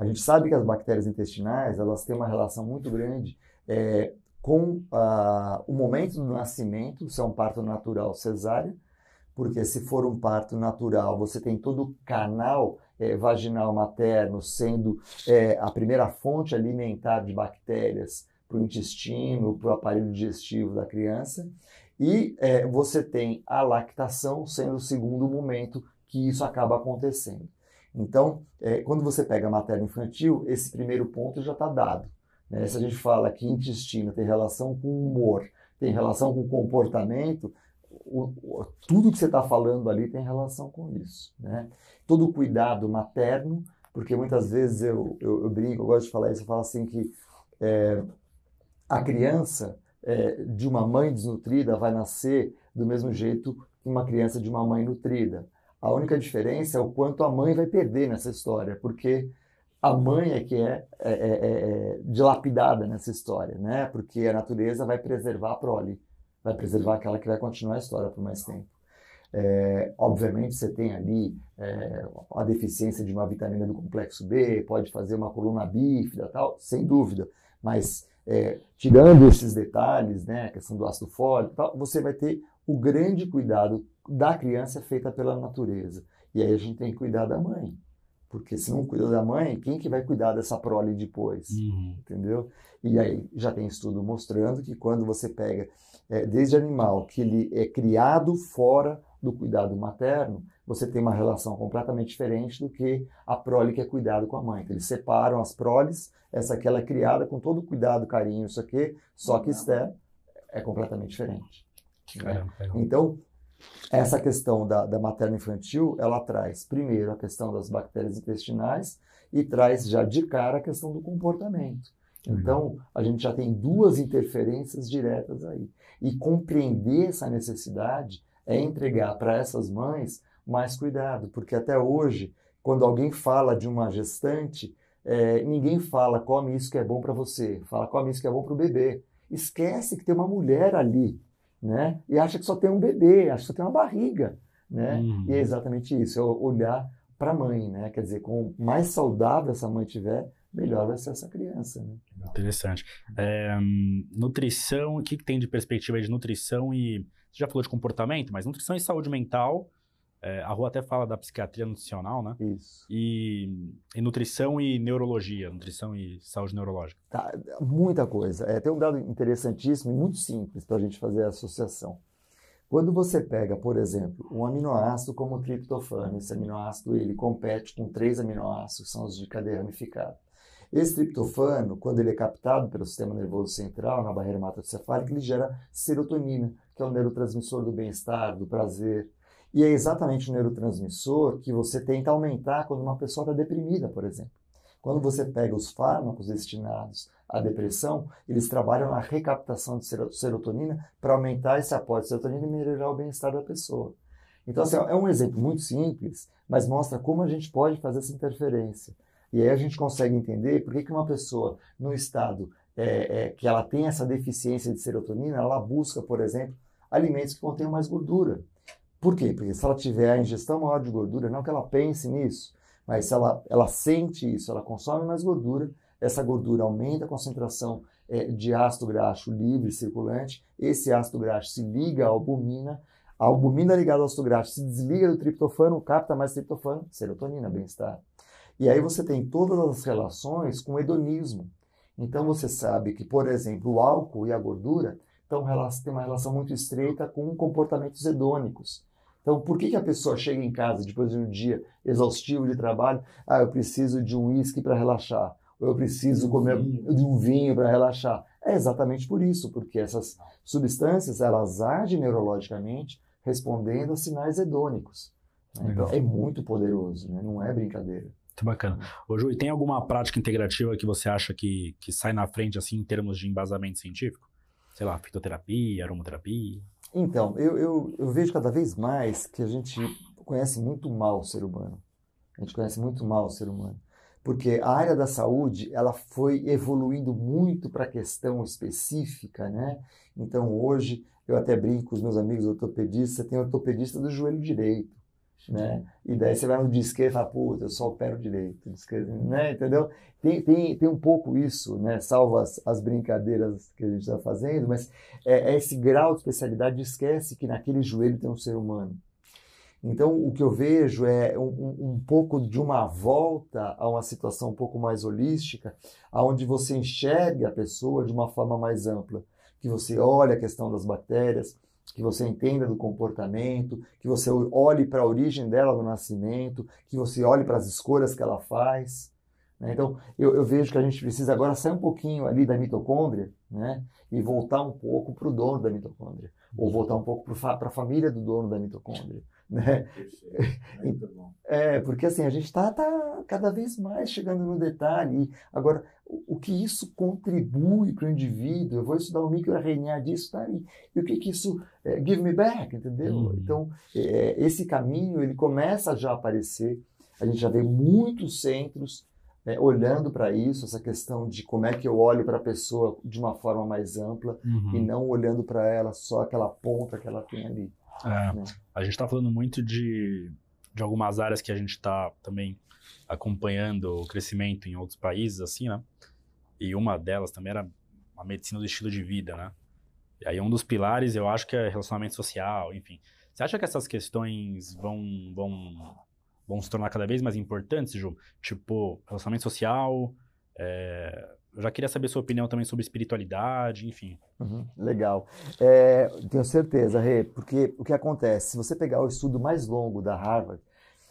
S3: A gente sabe que as bactérias intestinais elas têm uma relação muito grande é, com ah, o momento do nascimento, se é um parto natural cesárea, porque se for um parto natural, você tem todo o canal é, vaginal materno sendo é, a primeira fonte alimentar de bactérias para o intestino, para o aparelho digestivo da criança. E é, você tem a lactação sendo o segundo momento que isso acaba acontecendo. Então, é, quando você pega materno infantil, esse primeiro ponto já está dado. Né? Se a gente fala que intestino tem relação com humor, tem relação com comportamento, o, o, tudo que você está falando ali tem relação com isso. Né? Todo o cuidado materno, porque muitas vezes eu, eu, eu, brinco, eu gosto de falar isso, eu falo assim que é, a criança é, de uma mãe desnutrida vai nascer do mesmo jeito que uma criança de uma mãe nutrida. A única diferença é o quanto a mãe vai perder nessa história, porque a mãe é que é, é, é, é, dilapidada nessa história, né? Porque a natureza vai preservar a prole, vai preservar aquela que vai continuar a história por mais tempo. É, obviamente você tem ali é, a deficiência de uma vitamina do complexo B, pode fazer uma coluna bífida, tal, sem dúvida. Mas é, tirando esses detalhes, né, a questão do ácido fólico, tal, você vai ter o grande cuidado da criança feita pela natureza. E aí a gente tem que cuidar da mãe. Porque se não cuida da mãe, quem que vai cuidar dessa prole depois? Uhum. Entendeu? E aí já tem estudo mostrando que quando você pega é, desde animal que ele é criado fora do cuidado materno, você tem uma relação completamente diferente do que a prole que é cuidado com a mãe. Então, eles separam as proles, essa aqui ela é criada com todo cuidado, carinho, isso aqui, só que Esther é completamente diferente. Né? Então, essa questão da, da materno-infantil, ela traz, primeiro, a questão das bactérias intestinais e traz já de cara a questão do comportamento. Então, a gente já tem duas interferências diretas aí. E compreender essa necessidade é entregar para essas mães mais cuidado, porque até hoje, quando alguém fala de uma gestante, é, ninguém fala come isso que é bom para você, fala come isso que é bom para o bebê. Esquece que tem uma mulher ali né? E acha que só tem um bebê, acha que só tem uma barriga, né? Uhum. E é exatamente isso, é olhar para a mãe, né? Quer dizer, com mais saudável essa mãe tiver, melhor vai ser essa criança, né?
S1: Interessante. É, nutrição, o que, que tem de perspectiva de nutrição e... Você já falou de comportamento, mas nutrição e saúde mental é, a rua até fala da psiquiatria nutricional, né?
S3: Isso.
S1: E, e nutrição e neurologia, nutrição e saúde neurológica.
S3: Tá, muita coisa. É, tem um dado interessantíssimo e muito simples para a gente fazer a associação. Quando você pega, por exemplo, um aminoácido como o triptofano, esse aminoácido ele compete com três aminoácidos, que são os de cadeia ramificada. Esse triptofano, quando ele é captado pelo sistema nervoso central, na barreira hematocefálica, ele gera serotonina, que é o neurotransmissor do bem-estar, do prazer, e é exatamente o neurotransmissor que você tenta aumentar quando uma pessoa está deprimida, por exemplo. Quando você pega os fármacos destinados à depressão, eles trabalham na recaptação de serotonina para aumentar esse aporte de serotonina e melhorar o bem-estar da pessoa. Então, assim, é um exemplo muito simples, mas mostra como a gente pode fazer essa interferência. E aí a gente consegue entender por que, que uma pessoa, no estado é, é, que ela tem essa deficiência de serotonina, ela busca, por exemplo, alimentos que contenham mais gordura. Por quê? Porque se ela tiver a ingestão maior de gordura, não que ela pense nisso, mas se ela, ela sente isso, ela consome mais gordura, essa gordura aumenta a concentração é, de ácido graxo livre circulante, esse ácido graxo se liga à albumina, a albumina ligada ao ácido graxo se desliga do triptofano, capta mais triptofano, serotonina, bem-estar. E aí você tem todas as relações com hedonismo. Então você sabe que, por exemplo, o álcool e a gordura têm uma relação muito estreita com comportamentos hedônicos. Então, por que, que a pessoa chega em casa depois de um dia exaustivo de trabalho? Ah, eu preciso de um uísque para relaxar. Ou eu preciso um comer vinho. de um vinho para relaxar. É exatamente por isso, porque essas substâncias elas agem neurologicamente respondendo a sinais hedônicos. Né? Então, é muito poderoso, né? não é brincadeira.
S1: Muito bacana. Ô, Ju, e tem alguma prática integrativa que você acha que, que sai na frente, assim, em termos de embasamento científico? Sei lá, fitoterapia, aromaterapia?
S3: Então, eu, eu, eu, vejo cada vez mais que a gente conhece muito mal o ser humano. A gente conhece muito mal o ser humano. Porque a área da saúde, ela foi evoluindo muito para a questão específica, né? Então, hoje, eu até brinco com os meus amigos ortopedistas, tem ortopedista do joelho direito, né? E daí você vai no de esquerda e fala, puta, eu só opero direito, né? Entendeu? Tem, tem, tem um pouco isso, né? Salvo as, as brincadeiras que a gente está fazendo, mas é, é, esse grau de especialidade esquece que naquele joelho tem um ser humano. Então, o que eu vejo é um, um, pouco de uma volta a uma situação um pouco mais holística, onde você enxerga a pessoa de uma forma mais ampla, que você olha a questão das bactérias, que você entenda do comportamento, que você olhe para a origem dela no nascimento, que você olhe para as escolhas que ela faz. Né? Então, eu, eu, vejo que a gente precisa agora sair um pouquinho ali da mitocôndria né? e voltar um pouco para o dono da mitocôndria, ou voltar um pouco para a família do dono da mitocôndria. Né? É, porque assim, a gente está tá cada vez mais chegando no detalhe. Agora, o, o que isso contribui para o indivíduo, eu vou estudar o microRNA disso, tá aí. E o que, que isso é, give me back, entendeu? Hum. Então, é, esse caminho, ele começa já a aparecer. A gente já vê muitos centros é, olhando para isso, essa questão de como é que eu olho para a pessoa de uma forma mais ampla uhum. e não olhando para ela só aquela ponta que ela tem ali.
S1: É, né? A gente está falando muito de, de algumas áreas que a gente está também acompanhando o crescimento em outros países, assim, né? E uma delas também era a medicina do estilo de vida, né? E aí um dos pilares eu acho que é relacionamento social, enfim. Você acha que essas questões vão, vão, vão se tornar cada vez mais importantes, Ju? Tipo, relacionamento social, é, eu já queria saber sua opinião também sobre espiritualidade, enfim.
S3: Uhum, legal. É, tenho certeza, Rê, porque o que acontece? Se você pegar o estudo mais longo da Harvard,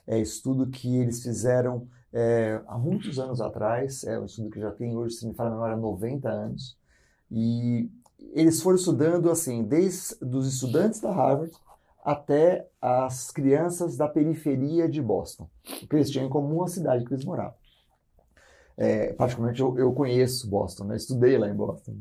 S3: é estudo que eles fizeram é, há muitos anos atrás, é um estudo que já tem hoje, se me fala a memória, 90 anos, e eles foram estudando assim, desde os estudantes da Harvard até as crianças da periferia de Boston, porque eles tinham em comum a cidade que eles moravam. É, particularmente eu, eu, conheço Boston, né? estudei lá em Boston.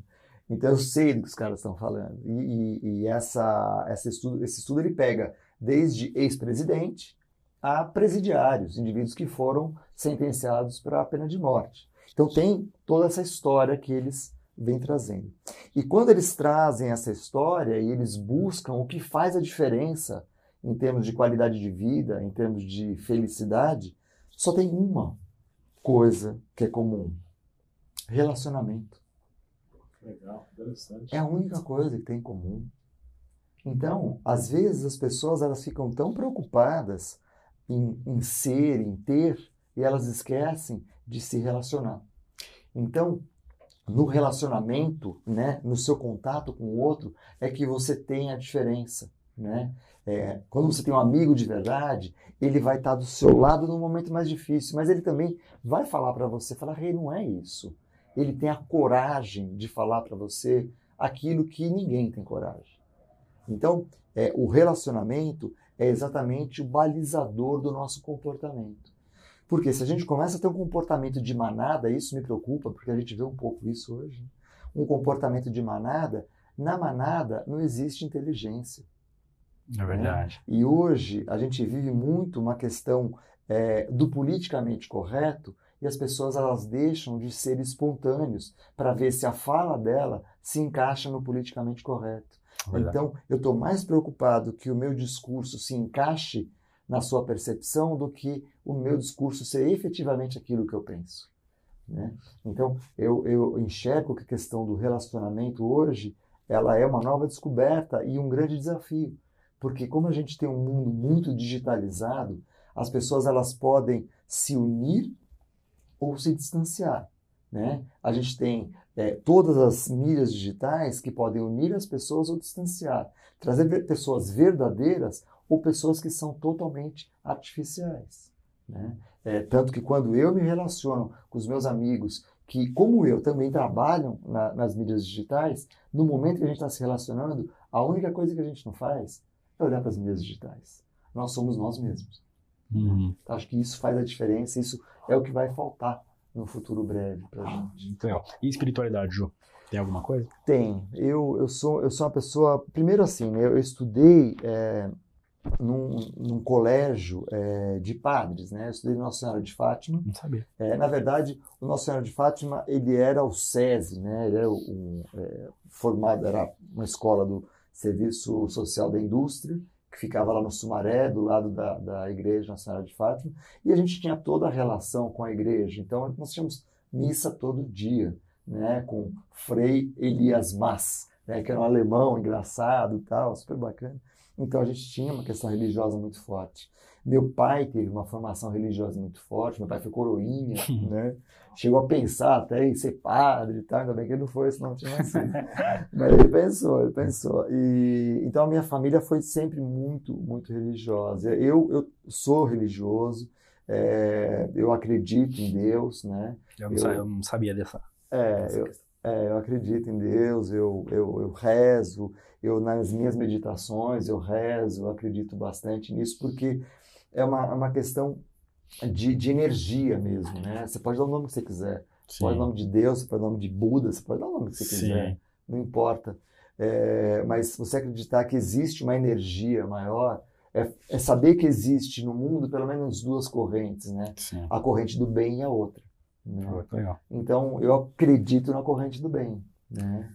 S3: Então eu sei do que os caras estão falando. E, e, e essa, essa estudo, esse estudo ele pega desde ex-presidente a presidiários, indivíduos que foram sentenciados para a pena de morte. Então tem toda essa história que eles vêm trazendo. E quando eles trazem essa história e eles buscam o que faz a diferença em termos de qualidade de vida, em termos de felicidade, só tem uma coisa que é comum: relacionamento.
S2: Legal, interessante.
S3: É a única coisa que tem em comum. Então, às vezes as pessoas elas ficam tão preocupadas em, em ser, em ter, e elas esquecem de se relacionar. Então, no relacionamento, né, no seu contato com o outro, é que você tem a diferença. Né? É, quando você tem um amigo de verdade, ele vai estar do seu lado no momento mais difícil, mas ele também vai falar para você, falar, hey, não é isso. Ele tem a coragem de falar para você aquilo que ninguém tem coragem. Então, é, o relacionamento é exatamente o balizador do nosso comportamento. Porque se a gente começa a ter um comportamento de manada, isso me preocupa, porque a gente vê um pouco isso hoje, né? um comportamento de manada, na manada não existe inteligência.
S1: É verdade.
S3: Né? E hoje a gente vive muito uma questão é, do politicamente correto e as pessoas elas deixam de ser espontâneos para ver se a fala dela se encaixa no politicamente correto. Verdade. Então, eu estou mais preocupado que o meu discurso se encaixe na sua percepção do que o meu discurso ser efetivamente aquilo que eu penso. Né? Então, eu, eu enxergo que a questão do relacionamento hoje ela é uma nova descoberta e um grande desafio. Porque como a gente tem um mundo muito digitalizado, as pessoas elas podem se unir ou se distanciar. Né? A gente tem é, todas as mídias digitais que podem unir as pessoas ou distanciar, trazer pessoas verdadeiras ou pessoas que são totalmente artificiais. Né? É, tanto que quando eu me relaciono com os meus amigos que, como eu, também trabalham na, nas mídias digitais, no momento que a gente está se relacionando, a única coisa que a gente não faz é olhar para as mídias digitais. Nós somos nós mesmos. Uhum. Então, acho que isso faz a diferença, isso é o que vai faltar no futuro breve para a gente.
S1: Então, e espiritualidade, Ju? Tem alguma coisa?
S3: Tem. Eu, eu, sou, eu sou uma pessoa. Primeiro, assim, eu, eu estudei é, num, num, colégio é, de padres, né? Eu estudei no Nossa Senhora de Fátima.
S1: Não sabia.
S3: É, na verdade, o Nossa Senhora de Fátima ele era o SESI, né? Ele era é, formado, era uma escola do Serviço Social da Indústria, que ficava lá no Sumaré, do lado da, da Igreja Senhora de Fátima, e a gente tinha toda a relação com a igreja. Então, nós tínhamos missa todo dia, né, com Frei Elias Mas, né, que era um alemão engraçado e tal, super bacana. Então a gente tinha uma questão religiosa muito forte. Meu pai teve uma formação religiosa muito forte, meu pai foi coroinha, né? Chegou a pensar até em ser padre e tal, ainda bem que ele não foi, senão não tinha nascido. Mas ele pensou, ele pensou. E, então a minha família foi sempre muito, muito religiosa. Eu, eu sou religioso, é, eu acredito em Deus, né?
S1: Eu não, eu, eu não sabia dessa.
S3: É, eu, é, eu acredito em Deus, eu, eu, eu rezo, eu nas minhas meditações eu rezo, eu acredito bastante nisso, porque é uma, é uma questão de, de energia mesmo, né? Você pode dar o nome que você quiser. Você pode dar o nome de Deus, você pode dar o nome de Buda, você pode dar o nome que você Sim. quiser. Não importa. É, mas você acreditar que existe uma energia maior, é, é, saber que existe no mundo pelo menos duas correntes, né? Sim. A corrente do bem e a outra. Né? Então, eu acredito na corrente do bem. Né?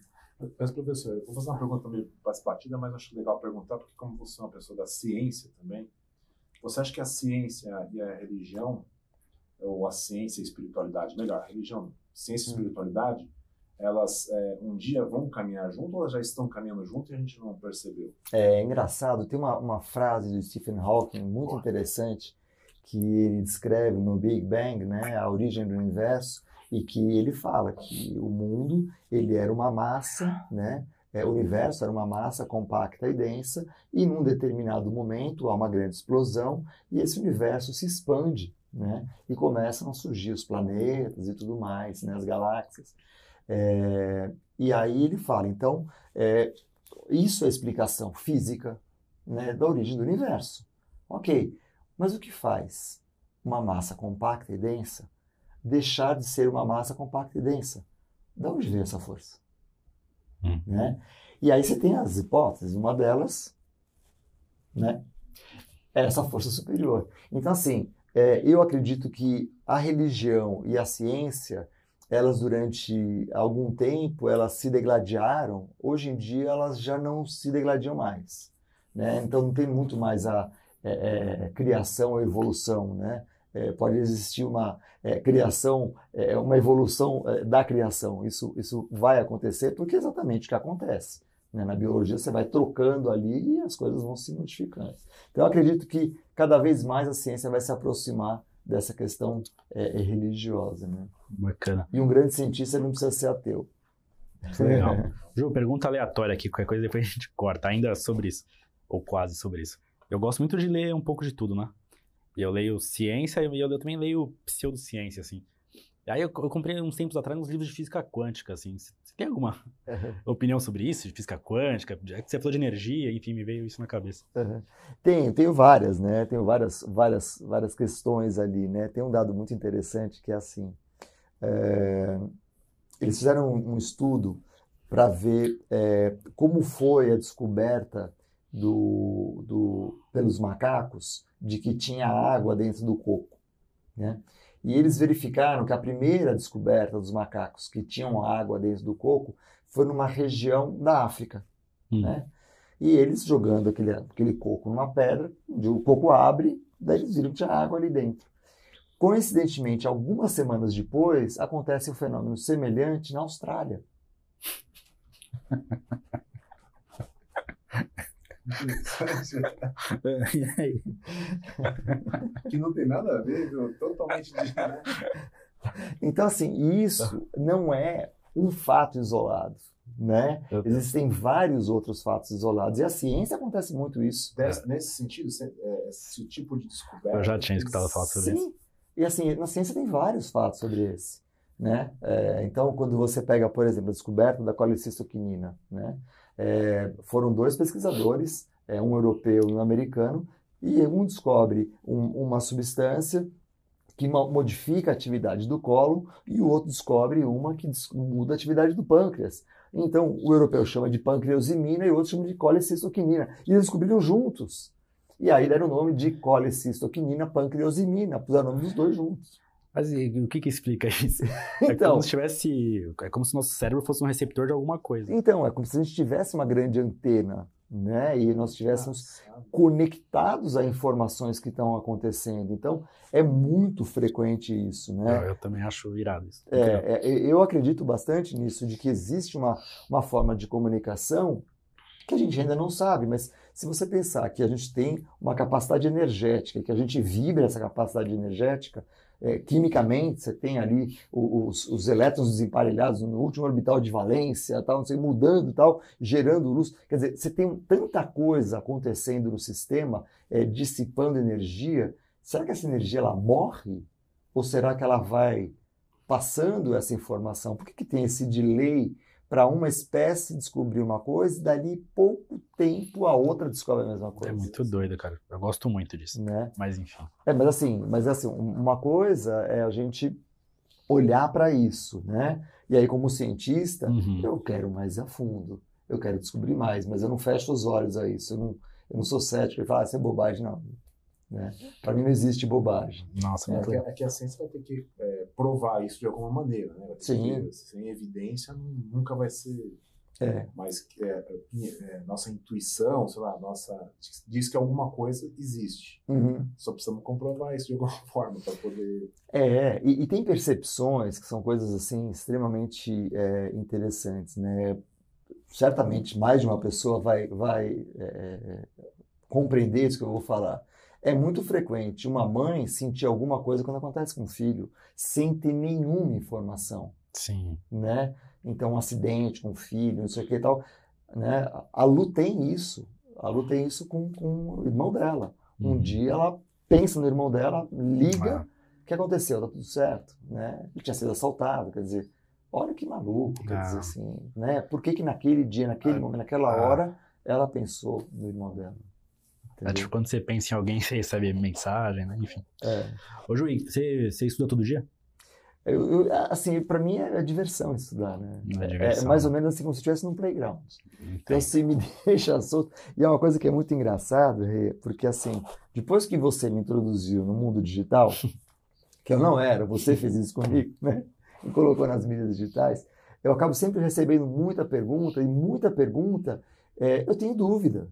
S2: Mas, professor, eu vou fazer uma pergunta meio partida, mas acho legal perguntar, porque como você é uma pessoa da ciência também, você acha que a ciência e a religião, ou a ciência e a espiritualidade, melhor, a religião, ciência e hum. espiritualidade, elas é, um dia vão caminhar junto ou elas já estão caminhando junto e a gente não percebeu?
S3: É engraçado, tem uma, uma frase do Stephen Hawking muito interessante que ele descreve no Big Bang, né, a origem do universo, e que ele fala que o mundo ele era uma massa, né, é, universo era uma massa compacta e densa, e num determinado momento há uma grande explosão e esse universo se expande, né? E começam a surgir os planetas e tudo mais, né? as galáxias. É, e aí ele fala, então, é, isso é a explicação física né, da origem do universo. Ok, mas o que faz uma massa compacta e densa deixar de ser uma massa compacta e densa? De onde vem essa força? Hum. Né? E aí você tem as hipóteses, uma delas né, é essa força superior. Então, assim, é, eu acredito que a religião e a ciência, elas durante algum tempo, elas se degladiaram, hoje em dia elas já não se degladiam mais. Né? Então não tem muito mais a é, é, criação ou evolução, né? É, pode existir uma é, criação, é, uma evolução é, da criação. Isso, isso vai acontecer porque é exatamente o que acontece. Né? Na biologia você vai trocando ali e as coisas vão se modificando. Então eu acredito que cada vez mais a ciência vai se aproximar dessa questão é, religiosa. Né?
S1: Bacana.
S3: E um grande cientista não precisa ser ateu.
S1: Legal. Ju, pergunta aleatória aqui, qualquer coisa depois a gente corta, ainda sobre isso, ou quase sobre isso. Eu gosto muito de ler um pouco de tudo, né? E eu leio ciência e eu, eu também leio pseudociência, assim. Aí eu, eu, comprei uns tempos atrás uns livros de física quântica, assim. Você tem alguma uhum. opinião sobre isso, de física quântica? Já que você falou de energia, enfim, me veio isso na cabeça.
S3: Uhum. Tenho, tenho várias, né? Tenho várias, várias, várias questões ali, né? Tem um dado muito interessante que é assim. É... Eles fizeram um, um estudo para ver é, como foi a descoberta do, do, pelos macacos de que tinha água dentro do coco. Né? E eles verificaram que a primeira descoberta dos macacos que tinham água dentro do coco foi numa região da África. Hum. Né? E eles jogando aquele, aquele coco numa pedra, o coco abre, daí eles viram que tinha água ali dentro. Coincidentemente, algumas semanas depois, acontece um fenômeno semelhante na Austrália.
S2: aí? que não tem nada a ver, viu? totalmente de...
S3: Então, assim, isso não é um fato isolado. Né? Existem vários outros fatos isolados e a ciência acontece muito isso.
S2: Nesse, nesse sentido, é, esse tipo de descoberta.
S1: Eu já tinha escutado falar sobre
S3: sim.
S1: isso.
S3: E assim, na ciência tem vários fatos sobre esse. Né? É, então, quando você pega, por exemplo, a descoberta da colicistoquinina, né? É, foram dois pesquisadores, é, um europeu e um americano, e um descobre um, uma substância que modifica a atividade do colo e o outro descobre uma que muda a atividade do pâncreas. Então, o europeu chama de pancreosimina e o outro chama de colecistoquinina. E eles descobriram juntos. E aí deram o nome de colecistoquinina, pancreosimina, puseram o nome dos dois juntos.
S1: Mas e, o que que explica isso? É então, como se tivesse, é como se nosso cérebro fosse um receptor de alguma coisa.
S3: Então, é como se a gente tivesse uma grande antena né? E nós estivéssemos conectados a informações que estão acontecendo. Então, é muito frequente isso, né?
S1: Eu, eu também acho irado isso.
S3: É, é, eu acredito bastante nisso, de que existe uma, uma forma de comunicação que a gente ainda não sabe, mas se você pensar que a gente tem uma capacidade energética, que a gente vibra essa capacidade energética, é, quimicamente, você tem ali os, os, elétrons desemparelhados no último orbital de valência, tal, não sei, mudando tal, gerando luz. Quer dizer, você tem tanta coisa acontecendo no sistema, é, dissipando energia. Será que essa energia ela morre? Ou será que ela vai passando essa informação? Por que, que tem esse delay para uma espécie descobrir uma coisa e dali pouco tempo a outra descobre a mesma coisa.
S1: É muito doido, cara. Eu gosto muito disso.
S3: Né?
S1: Mas enfim.
S3: É, mas assim, mas assim, uma coisa é a gente olhar para isso, né? E aí como cientista, uhum. eu quero mais a fundo. Eu quero descobrir mais, mas eu não fecho os olhos a isso. Eu não, eu não sou cético e falo, ah, isso é bobagem, não. Né? Para mim não existe bobagem.
S1: Nossa,
S2: é, que, é que a ciência vai ter que é, provar isso de alguma maneira. Né?
S3: Sim.
S2: Que, sem evidência nunca vai ser.
S3: É.
S2: Mas é, é, nossa intuição, sei lá, nossa diz que alguma coisa existe.
S3: Uhum.
S2: Só precisamos comprovar isso de alguma forma para poder.
S3: É, e, e, tem percepções que são coisas assim extremamente é, interessantes, né? Certamente mais de uma pessoa vai vai é, compreender isso que eu vou falar. É muito frequente uma mãe sentir alguma coisa quando acontece com o filho, sem ter nenhuma informação.
S1: Sim.
S3: Né? Então, um acidente com o filho, não sei o que e tal. Né? A Lu tem isso. A Lu tem isso com, com o irmão dela. Um uhum. dia ela pensa no irmão dela, liga, ah. o que aconteceu? Tá tudo certo, né? Ele tinha sido assaltado, quer dizer, olha que maluco, quer dizer ah. assim, né? Por que que naquele dia, naquele ah. momento, naquela ah. hora, ela pensou no irmão dela?
S1: É tipo quando você pensa em alguém, você recebe mensagem, né? Enfim.
S3: É.
S1: Ô, Juí, você, você estuda todo dia?
S3: Eu, eu, assim, para mim é, é, diversão estudar, né?
S1: É, diversão.
S3: é, mais ou menos assim como se estivesse num playground. Entendi. Então, assim, me deixa solto. E é uma coisa que é muito engraçado, porque assim, depois que você me introduziu no mundo digital, que eu não era, você fez isso comigo, né? Me colocou nas mídias digitais, eu acabo sempre recebendo muita pergunta, e muita pergunta, é, eu tenho dúvida.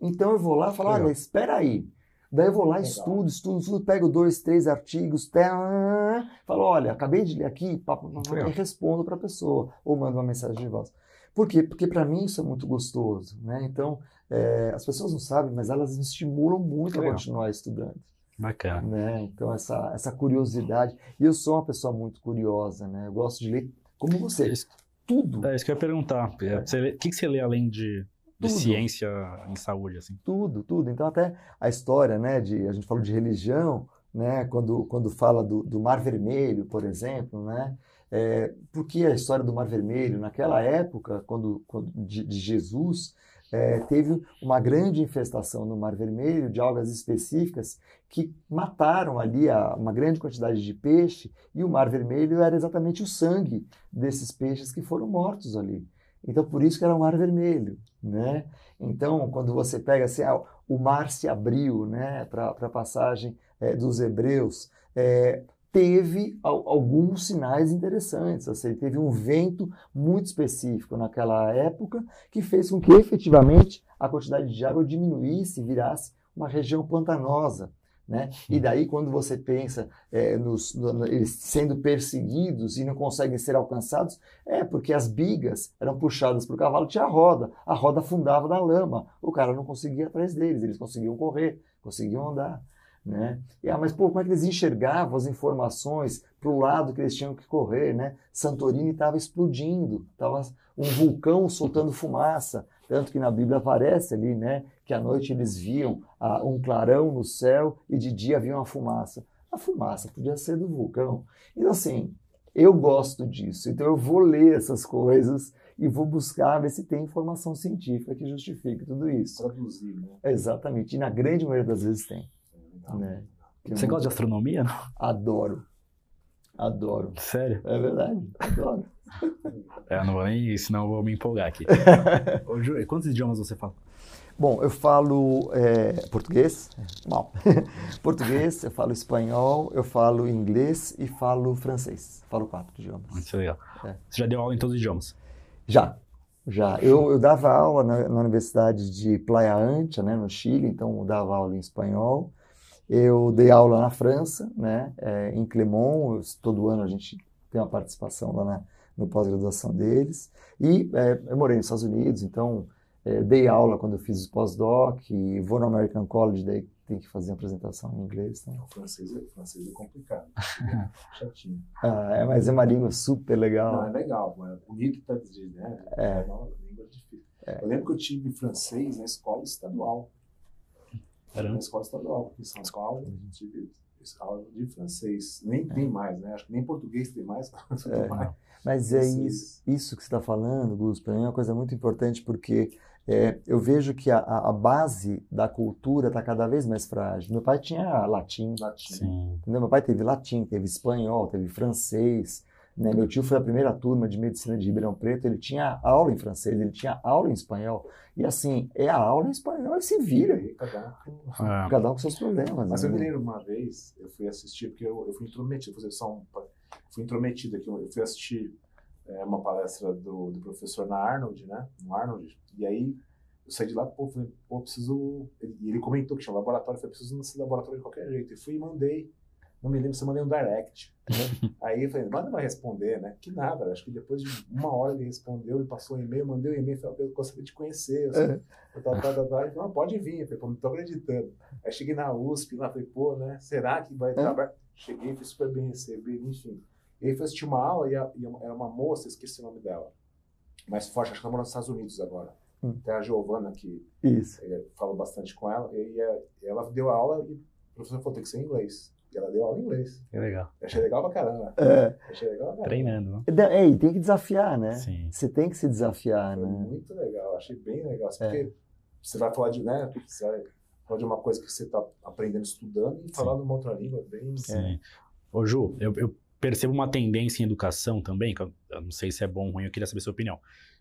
S3: Então eu vou lá e falo, olha, espera aí. Daí eu vou lá, Legal. estudo, estudo, estudo, pego dois, três artigos, tá, falo, olha, acabei de ler aqui, papo, e respondo para a pessoa, ou mando uma mensagem de voz. Por quê? Porque para mim isso é muito gostoso, né? Então, é, as pessoas não sabem, mas elas me estimulam muito Legal. a continuar estudando.
S1: Bacana.
S3: Né? Então, essa, essa curiosidade. E eu sou uma pessoa muito curiosa, né? Eu gosto de ler como você. É tudo.
S1: É isso que eu ia perguntar. É. O que, que você lê além de de ciência em saúde, assim.
S3: Tudo, tudo. Então até a história, né, de a gente falou de religião, né, quando quando fala do, do Mar Vermelho, por exemplo, né, é, porque a história do Mar Vermelho naquela época, quando, quando de, de Jesus é, teve uma grande infestação no Mar Vermelho de algas específicas que mataram ali a, uma grande quantidade de peixe e o Mar Vermelho era exatamente o sangue desses peixes que foram mortos ali. Então, por isso que era o mar vermelho, né? Então, quando você pega assim, ah, o mar se abriu, né, para a passagem é, dos hebreus, é, teve alguns sinais interessantes. Assim, teve um vento muito específico naquela época que fez com que efetivamente a quantidade de água diminuísse e virasse uma região pantanosa. Né? E daí, quando você pensa é, nos, no, eles sendo perseguidos e não conseguem ser alcançados, é porque as bigas eram puxadas para o cavalo, tinha a roda, a roda afundava na lama, o cara não conseguia ir atrás deles, eles conseguiam correr, conseguiam andar. Né? E, ah, mas pô, como é que eles enxergavam as informações para o lado que eles tinham que correr? Né? Santorini estava explodindo, estava um vulcão soltando fumaça, tanto que na Bíblia aparece ali, né, que à noite eles viam ah, um clarão no céu e de dia viam a fumaça. A fumaça podia ser do vulcão. Então, assim, eu gosto disso. Então, eu vou ler essas coisas e vou buscar ver se tem informação científica que justifique tudo isso.
S2: Traduzir, né?
S3: Exatamente. E na grande maioria das vezes tem. É né?
S1: Você gosta de astronomia, não?
S3: Adoro. Adoro.
S1: Sério?
S3: É verdade. Adoro.
S1: É, não vou nem, senão eu vou me empolgar aqui. Ô, Ju, quantos idiomas você fala?
S3: Bom, eu falo é, português, mal. português, eu falo espanhol, eu falo inglês e falo francês. Falo quatro idiomas.
S1: Muito legal. É. Você já deu aula em todos os idiomas?
S3: Já. Já. Eu, eu dava aula na, na Universidade de Playa Ancha, né, no Chile, então eu dava aula em espanhol. Eu dei aula na França, né, é, em Clermont. Todo ano a gente tem uma participação lá na, no pós-graduação deles. E é, eu morei nos Estados Unidos, então é, dei aula quando eu fiz o pós-doc, vou no American College, daí tem que fazer apresentação em inglês. Então.
S2: O francês é, o francês é complicado, chatinho.
S3: Ah, é, mas é uma língua super legal.
S2: Não, é legal, mas bonito para dizer, né? É. é uma língua difícil. É. Eu lembro que eu tive francês na escola estadual. Caramba. Na escola estadual, em São Paulo, eu tive aula de francês. Nem tem mais, né? Acho que nem português tem mais.
S3: É. mais. Mas é isso, isso que você está falando, Gus, para mim é uma coisa muito importante, porque é, eu vejo que a, a, base da cultura está cada vez mais frágil. Meu pai tinha latim, latim. Meu pai teve latim, teve espanhol, teve francês. Né? Meu tio foi a primeira turma de medicina de Ribeirão Preto, ele tinha aula em francês, ele tinha aula em espanhol. E assim, é a aula em espanhol e se vira. Cada um, com, é. cada um com seus problemas.
S2: Mas né? eu me lembro uma vez, eu fui assistir, porque eu, eu fui intrometido, fazer só um, fui intrometido aqui, eu fui assistir é, uma palestra do, do professor na Arnold, né? No Arnold. E aí eu saí de lá, pô, falei, pô, preciso. E ele comentou que tinha um laboratório, eu falei, preciso nesse laboratório de qualquer jeito. E fui e mandei. Não me lembro se eu mandei um direct. Né? aí eu falei, manda vai responder, né? Que nada, acho que depois de uma hora ele respondeu, e passou um e-mail, mandei um e-mail, falei, eu gostaria de conhecer. Assim, é. tal, tal, tal, tal. Ele falou, pode vir. Eu falei, pô, não tô acreditando. Aí cheguei na USP lá, falei, pô, né? Será que vai trabalhar? É. Cheguei, fui super bem recebido, enfim. E aí foi assistir uma aula e, a, e era uma moça, esqueci o nome dela. Mais forte, acho que ela mora nos Estados Unidos agora. Hum. Tem a Giovana que
S3: Isso.
S2: falo bastante com ela. E ela deu aula e o professor falou: tem que ser em inglês. E ela deu aula em inglês.
S1: Que legal.
S2: Eu achei legal pra caramba.
S3: É.
S2: Achei legal pra caramba.
S1: Treinando. Né?
S3: É, e tem que desafiar, né?
S1: Sim.
S3: Você tem que se desafiar,
S2: Foi
S3: né?
S2: Muito legal. Achei bem legal. Assim, é. Porque você vai falar de, né? Você vai falar de uma coisa que você está aprendendo, estudando e falar numa outra língua bem.
S1: Sim. É. Ô, Ju, eu, eu percebo uma tendência em educação também, que eu, eu não sei se é bom ou ruim, eu queria saber a sua opinião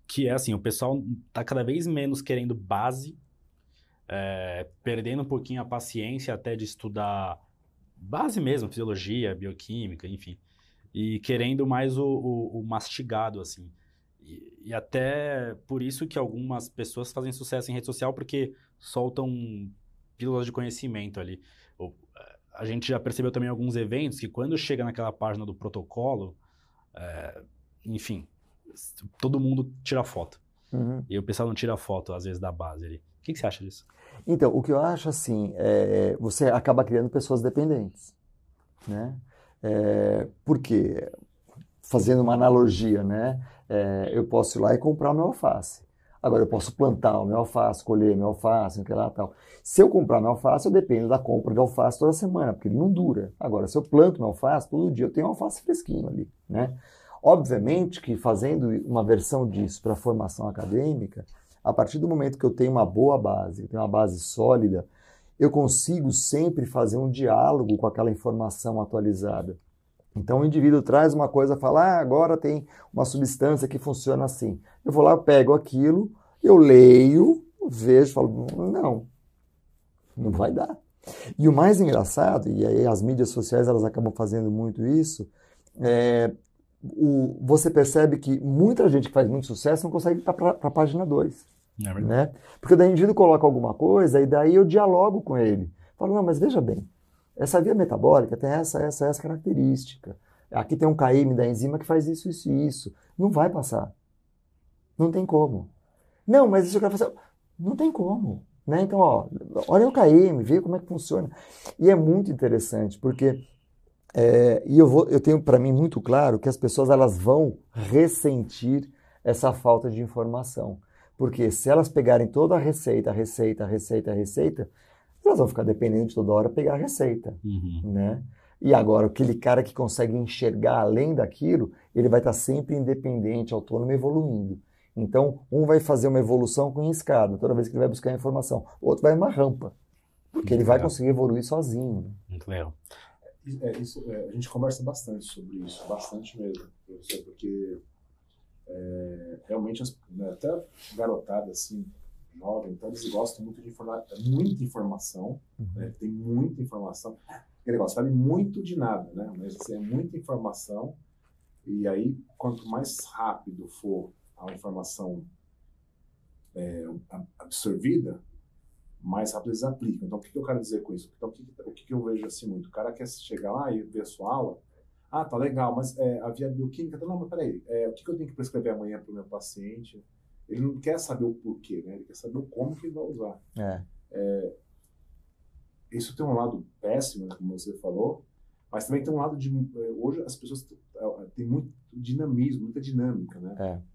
S1: que é assim, o pessoal está cada vez menos querendo base, é, perdendo um pouquinho a paciência até de estudar base mesmo, fisiologia, bioquímica, enfim, e querendo mais o, o, o mastigado, assim. E, e, até por isso que algumas pessoas fazem sucesso em rede social, porque soltam pílulas de conhecimento ali. A gente já percebeu também alguns eventos que quando chega naquela página do protocolo, é, enfim, todo mundo tira foto. Uhum. E o pessoal não tira foto, às vezes, da base ali. O que, que você acha disso?
S3: Então, o que eu acho, assim, é, você acaba criando pessoas dependentes, né? É, por quê? Fazendo uma analogia, né? É, eu posso ir lá e comprar o meu alface. Agora, eu posso plantar o meu alface, colher meu alface, não lá tal. Se eu comprar meu alface, eu dependo da compra de alface toda semana, porque ele não dura. Agora, se eu planto meu alface, todo dia eu tenho alface fresquinho ali, né? Obviamente que fazendo uma versão disso para a formação acadêmica, a partir do momento que eu tenho uma boa base, tenho uma base sólida, eu consigo sempre fazer um diálogo com aquela informação atualizada. Então o indivíduo traz uma coisa, fala, ah, agora tem uma substância que funciona assim. Eu vou lá, pego aquilo, eu leio, vejo, falo, não, não vai dar. E o mais engraçado, e aí as mídias sociais elas acabam fazendo muito isso, é, o, você percebe que muita gente que faz muito sucesso não consegue ir para a página 2. É né? Porque daí o indivíduo coloca alguma coisa e daí eu dialogo com ele. Falo, não, mas veja bem, essa via metabólica tem essa, essa, essa característica. Aqui tem um KM da enzima que faz isso, isso e isso. Não vai passar. Não tem como. Não, mas isso eu quero fazer. Não tem como. Né? Então, ó, olha o KM, vê como é que funciona. E é muito interessante, porque é, e eu, vou, eu tenho para mim muito claro que as pessoas elas vão ressentir essa falta de informação. Porque se elas pegarem toda a receita, receita, receita, receita, elas vão ficar dependendo de toda hora pegar a receita. Uhum. Né? E agora, aquele cara que consegue enxergar além daquilo, ele vai estar sempre independente, autônomo, evoluindo. Então, um vai fazer uma evolução com escada, toda vez que ele vai buscar informação. O outro vai uma rampa, porque ele vai conseguir evoluir sozinho.
S1: Muito legal.
S2: É, isso, é, a gente conversa bastante sobre isso, bastante mesmo, professor, porque é, realmente as, né, até garotada assim, jovem, então eles gostam muito de informar, é muita informação, uhum. né, tem muita informação. Aquele negócio, sabe muito de nada, né? Mas assim, é muita informação, e aí quanto mais rápido for a informação é, absorvida, mais rápido eles aplicam. Então, o que, que eu quero dizer com isso? Então, o que, o que, eu vejo assim muito? O cara quer chegar lá e ver a sua aula, ah, tá legal, mas é, a via bioquímica, não, mas peraí, é, o que, que eu tenho que prescrever amanhã para o meu paciente? Ele não quer saber o porquê, né? Ele quer saber o como que ele vai usar.
S3: É.
S2: É, isso tem um lado péssimo, como você falou, mas também tem um lado de é, hoje as pessoas é, têm muito dinamismo, muita dinâmica, né?
S3: É.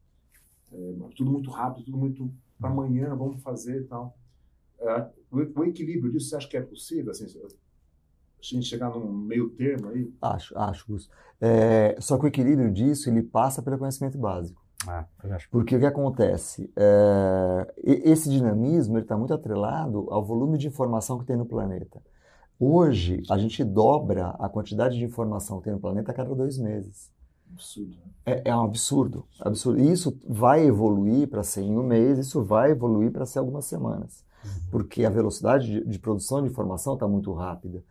S2: É, tudo muito rápido, tudo muito amanhã, vamos fazer e tal. É, o, o, equilíbrio disso, você acha que é possível? Assim, a gente chegar num meio termo aí?
S3: Acho, acho, Gus. É, só que o equilíbrio disso, ele passa pelo conhecimento básico.
S1: Ah,
S3: Porque o que acontece? É, esse dinamismo está muito atrelado ao volume de informação que tem no planeta. Hoje, a gente dobra a quantidade de informação que tem no planeta a cada dois meses.
S2: Absurdo. Né?
S3: É, é, um absurdo, absurdo. E isso vai evoluir para ser em um mês, isso vai evoluir para ser algumas semanas. Porque a velocidade de, de produção de informação está muito rápida.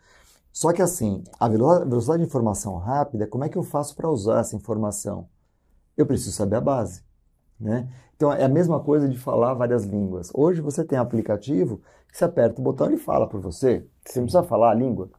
S3: Só que assim, a velocidade de informação rápida, como é que eu faço para usar essa informação? Eu preciso saber a base. Né? Então é a mesma coisa de falar várias línguas. Hoje você tem um aplicativo que você aperta o botão e fala por você. Você não precisa falar a língua.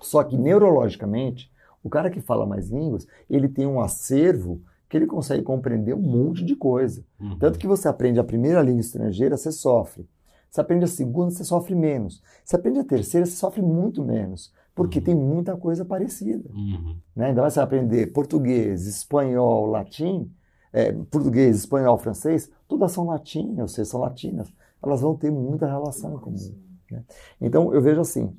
S3: Só que neurologicamente, o cara que fala mais línguas, ele tem um acervo que ele consegue compreender um monte de coisa. Uhum. Tanto que você aprende a primeira língua estrangeira, você sofre. Você aprende a segunda, você sofre menos. Você aprende a terceira, você sofre muito menos. Porque uhum. tem muita coisa parecida.
S1: Uhum.
S3: Né? Ainda mais você aprender português, espanhol, latim, é, português, espanhol, francês, todas são latinas, ou seja, são latinas. Elas vão ter muita relação em comum. Né? Então, eu vejo assim,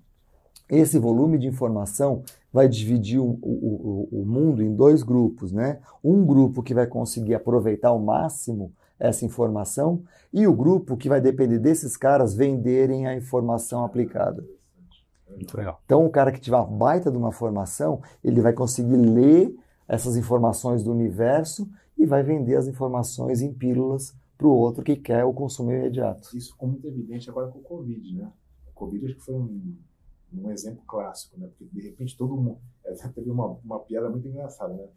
S3: esse volume de informação vai dividir o, o, o, mundo em dois grupos, né? Um grupo que vai conseguir aproveitar ao máximo essa informação e o grupo que vai depender desses caras venderem a informação aplicada.
S1: Muito legal.
S3: Então, o cara que tiver uma baita de uma formação, ele vai conseguir ler essas informações do universo e vai vender as informações em pílulas para o outro que quer o consumo imediato.
S2: Isso ficou muito evidente agora com o Covid, né? O Covid acho que foi um, um exemplo clássico, né? Porque de repente todo mundo. É, teve uma, uma piada muito engraçada, né?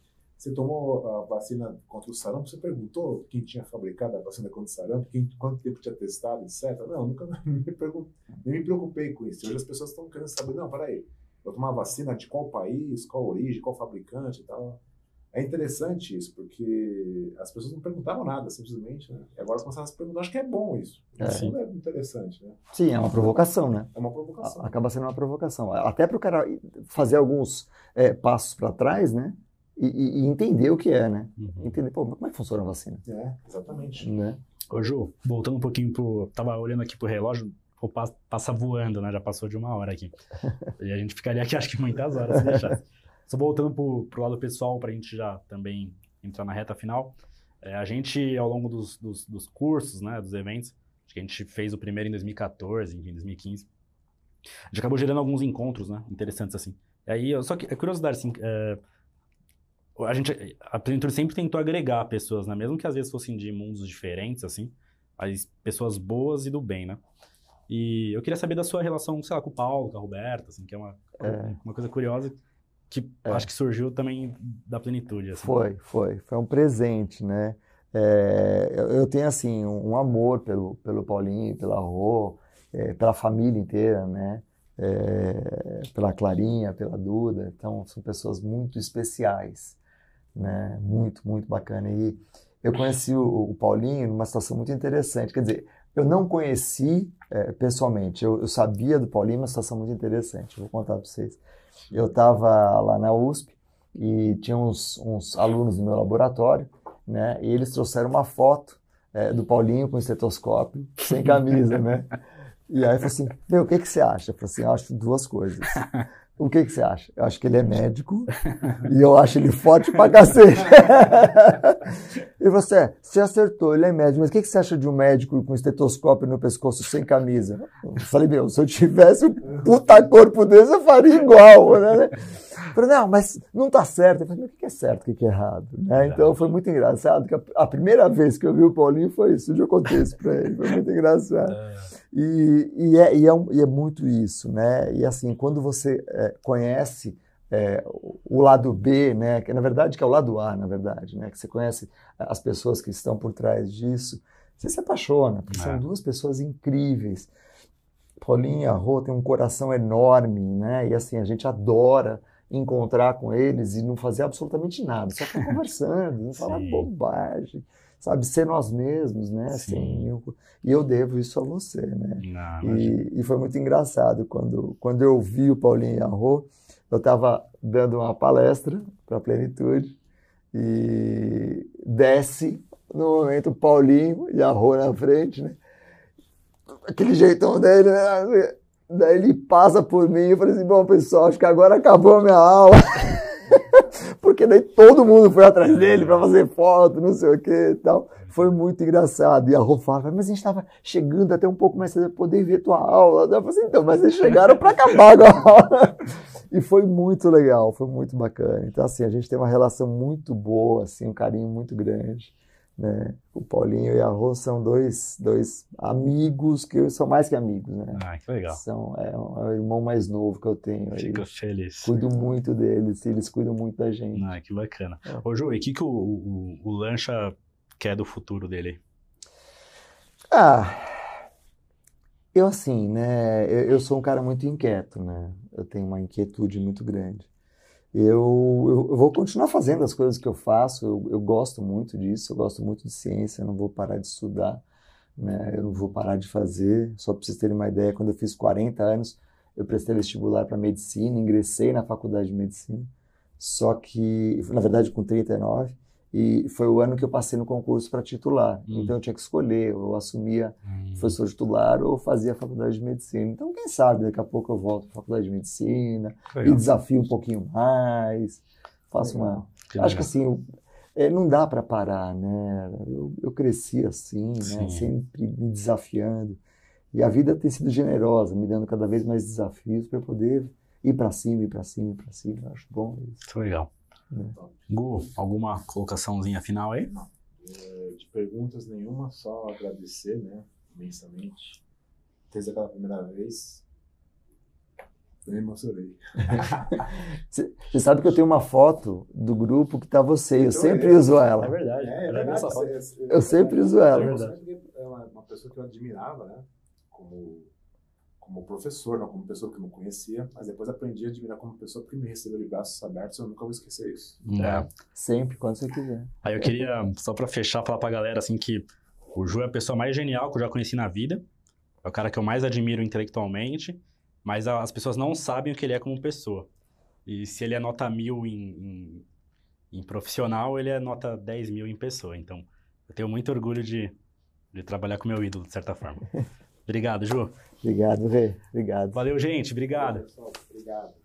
S2: Você tomou a vacina contra o sarampo, você perguntou quem tinha fabricado a vacina contra o sarampo, quem, quanto tempo tinha testado, etc. Não, nunca me, nem me preocupei com isso. Hoje as pessoas estão querendo saber, não, peraí, vou tomar vacina de qual país, qual origem, qual fabricante e tal. É interessante isso, porque as pessoas não perguntavam nada, simplesmente, né? E agora começaram a se perguntar, acho que é bom isso. É. Isso é interessante, né?
S3: Sim, é uma provocação, né?
S2: É uma provocação.
S3: Acaba sendo uma provocação. Até para o cara fazer alguns é, passos para trás, né? E, e, entender o que é, né? Uhum. Entender, pô, como é que funciona a vacina?
S2: É, exatamente.
S3: Né?
S1: Ô, Ju, voltando um pouquinho pro. Tava olhando aqui pro relógio, pô, passa voando, né? Já passou de uma hora aqui. e a gente ficaria aqui, acho que muitas horas se deixar. Só voltando pro, pro lado pessoal, pra gente já também entrar na reta final. É, a gente, ao longo dos, dos, dos, cursos, né, dos eventos, acho que a gente fez o primeiro em 2014, em 2015. A gente acabou gerando alguns encontros, né, interessantes assim. E aí, só que, é curiosidade, assim, é, a gente, a Plenitude sempre tentou agregar pessoas, né? Mesmo que às vezes fossem de mundos diferentes, assim, mas pessoas boas e do bem, né? E eu queria saber da sua relação, sei lá, com o Paulo, com a Roberta, assim, que é uma, é. uma coisa curiosa que é. acho que surgiu também da plenitude. Assim.
S3: Foi, foi. Foi um presente, né? É, eu, tenho, assim, um, um, amor pelo, pelo Paulinho, pela Rô, é, pela família inteira, né? É, pela Clarinha, pela Duda. Então, são pessoas muito especiais né? Muito, muito bacana. E eu conheci o, o Paulinho numa situação muito interessante. Quer dizer, eu não conheci é, pessoalmente, eu, eu, sabia do Paulinho, uma situação muito interessante. vou contar para vocês. Eu estava lá na USP e tinha uns, uns, alunos no meu laboratório, né? E eles trouxeram uma foto é, do Paulinho com estetoscópio, sem camisa, né? E aí eu falei assim, meu, o que, que você acha? Eu falei assim, eu acho duas coisas. O que, que você acha? Eu acho que ele é médico e eu acho ele forte pra cacete. e você, você acertou, ele é médico, mas o que, que você acha de um médico com estetoscópio no pescoço sem camisa? Eu falei, meu, se eu tivesse um puta corpo desse, eu faria igual, né? Eu falei, não, mas não tá certo. Eu falei, mas o que é certo, o que é errado? Né? Então foi muito engraçado, que a, primeira vez que eu vi o Paulinho foi isso, eu contei isso pra ele, foi muito engraçado. E, e, é, e, é, e é muito isso, né? E assim, quando você é, conhece é, o lado B, né? Que na verdade que é o lado A, na verdade, né? Que você conhece as pessoas que estão por trás disso, você se apaixona, porque
S1: É.
S3: são duas pessoas incríveis. Paulinho e a Rô têm um coração enorme, né? E assim, a gente adora encontrar com eles e não fazer absolutamente nada, só ficar conversando, não falar bobagem, sabe? Ser nós mesmos, né?
S1: Sim.
S3: Assim, eu- e eu devo isso a você, né?
S1: Não.
S3: E, e foi muito engraçado quando, quando eu vi o Paulinho e Rô, eu estava dando uma palestra para a Plenitude e desce no momento o Paulinho e Rô na frente, né? Aquele jeitão dele, né? Daí ele passa por mim e eu falei assim, bom pessoal, acho que agora acabou a minha aula. Daí todo mundo foi atrás dele para fazer foto, não sei o que e tal. Foi muito engraçado. E a Rô mas a gente estava chegando até um pouco mais cedo para poder ver tua aula. Eu falei assim, então, mas eles chegaram para acabar com a aula. E foi muito legal, foi muito bacana. Então, assim, a gente tem uma relação muito boa, assim, um carinho muito grande. Né? O Paulinho e a Rô são dois, dois amigos que são mais que amigos, né?
S1: Ah, que legal.
S3: São, é, um, é o irmão mais novo que eu tenho.
S1: Fico feliz.
S3: Cuido muito deles, eles cuidam muito da gente.
S1: Ah, que bacana.
S3: É.
S1: Ô, Ju, e o que, que o, o, o Lancha quer do futuro dele?
S3: Ah, eu assim, né? Eu, eu sou um cara muito inquieto, né? Eu tenho uma inquietude muito grande. Eu, eu, vou continuar fazendo as coisas que eu faço, eu, eu gosto muito disso, eu gosto muito de ciência, eu não vou parar de estudar, né? Eu não vou parar de fazer. Só para vocês terem uma ideia, quando eu fiz 40 anos, eu prestei vestibular para medicina, ingressei na faculdade de medicina, só que, na verdade, com 39, e foi o ano que eu passei no concurso para titular.
S1: Hum.
S3: Então eu tinha que escolher, eu assumia professor titular ou fazia a faculdade de medicina. Então, quem sabe, daqui a pouco eu volto para a faculdade de medicina
S1: Que
S3: e
S1: legal.
S3: desafio um pouquinho mais, faço uma...
S1: Que
S3: Acho que
S1: legal.
S3: assim, é, não dá para parar, né? Eu, eu cresci assim, né? Sempre me desafiando. E a vida tem sido generosa, me dando cada vez mais desafios para poder ir para cima, ir para cima, ir para cima. Eu acho bom isso.
S1: Legal.
S3: Né?
S1: Gu, alguma colocaçãozinha final aí?
S2: É, de perguntas nenhuma, só agradecer, né? Imensamente. Desde aquela primeira vez. Eu me emocionei.
S3: Você sabe que eu tenho uma foto do grupo que tá você, eu
S2: Então,
S3: sempre
S2: é.
S3: uso ela.
S1: verdade.
S2: É, é
S1: Eu lembro
S2: verdade. você-
S3: Eu sempre uso ela.
S2: É
S1: É
S2: verdade. É uma, uma pessoa que eu admirava, né? Como, como professor, não como pessoa que eu não conhecia, mas depois aprendi a admirar como pessoa porque me recebeu de braços abertos eu nunca vou esquecer isso.
S1: É.
S3: Sempre, quando você quiser.
S1: Aí eu queria, só pra fechar, falar pra galera assim que o Ju é a pessoa mais genial que eu já conheci na vida. É o cara que eu mais admiro intelectualmente, mas as pessoas não sabem o que ele é como pessoa. E se ele é nota mil em, em, em profissional, ele é nota 10 mil em pessoa. Então, eu tenho muito orgulho de, de trabalhar com meu ídolo, de certa forma. Obrigado, Ju.
S3: Obrigado, Rê. Obrigado.
S1: Valeu, gente. Obrigado.
S2: Valeu, Obrigado.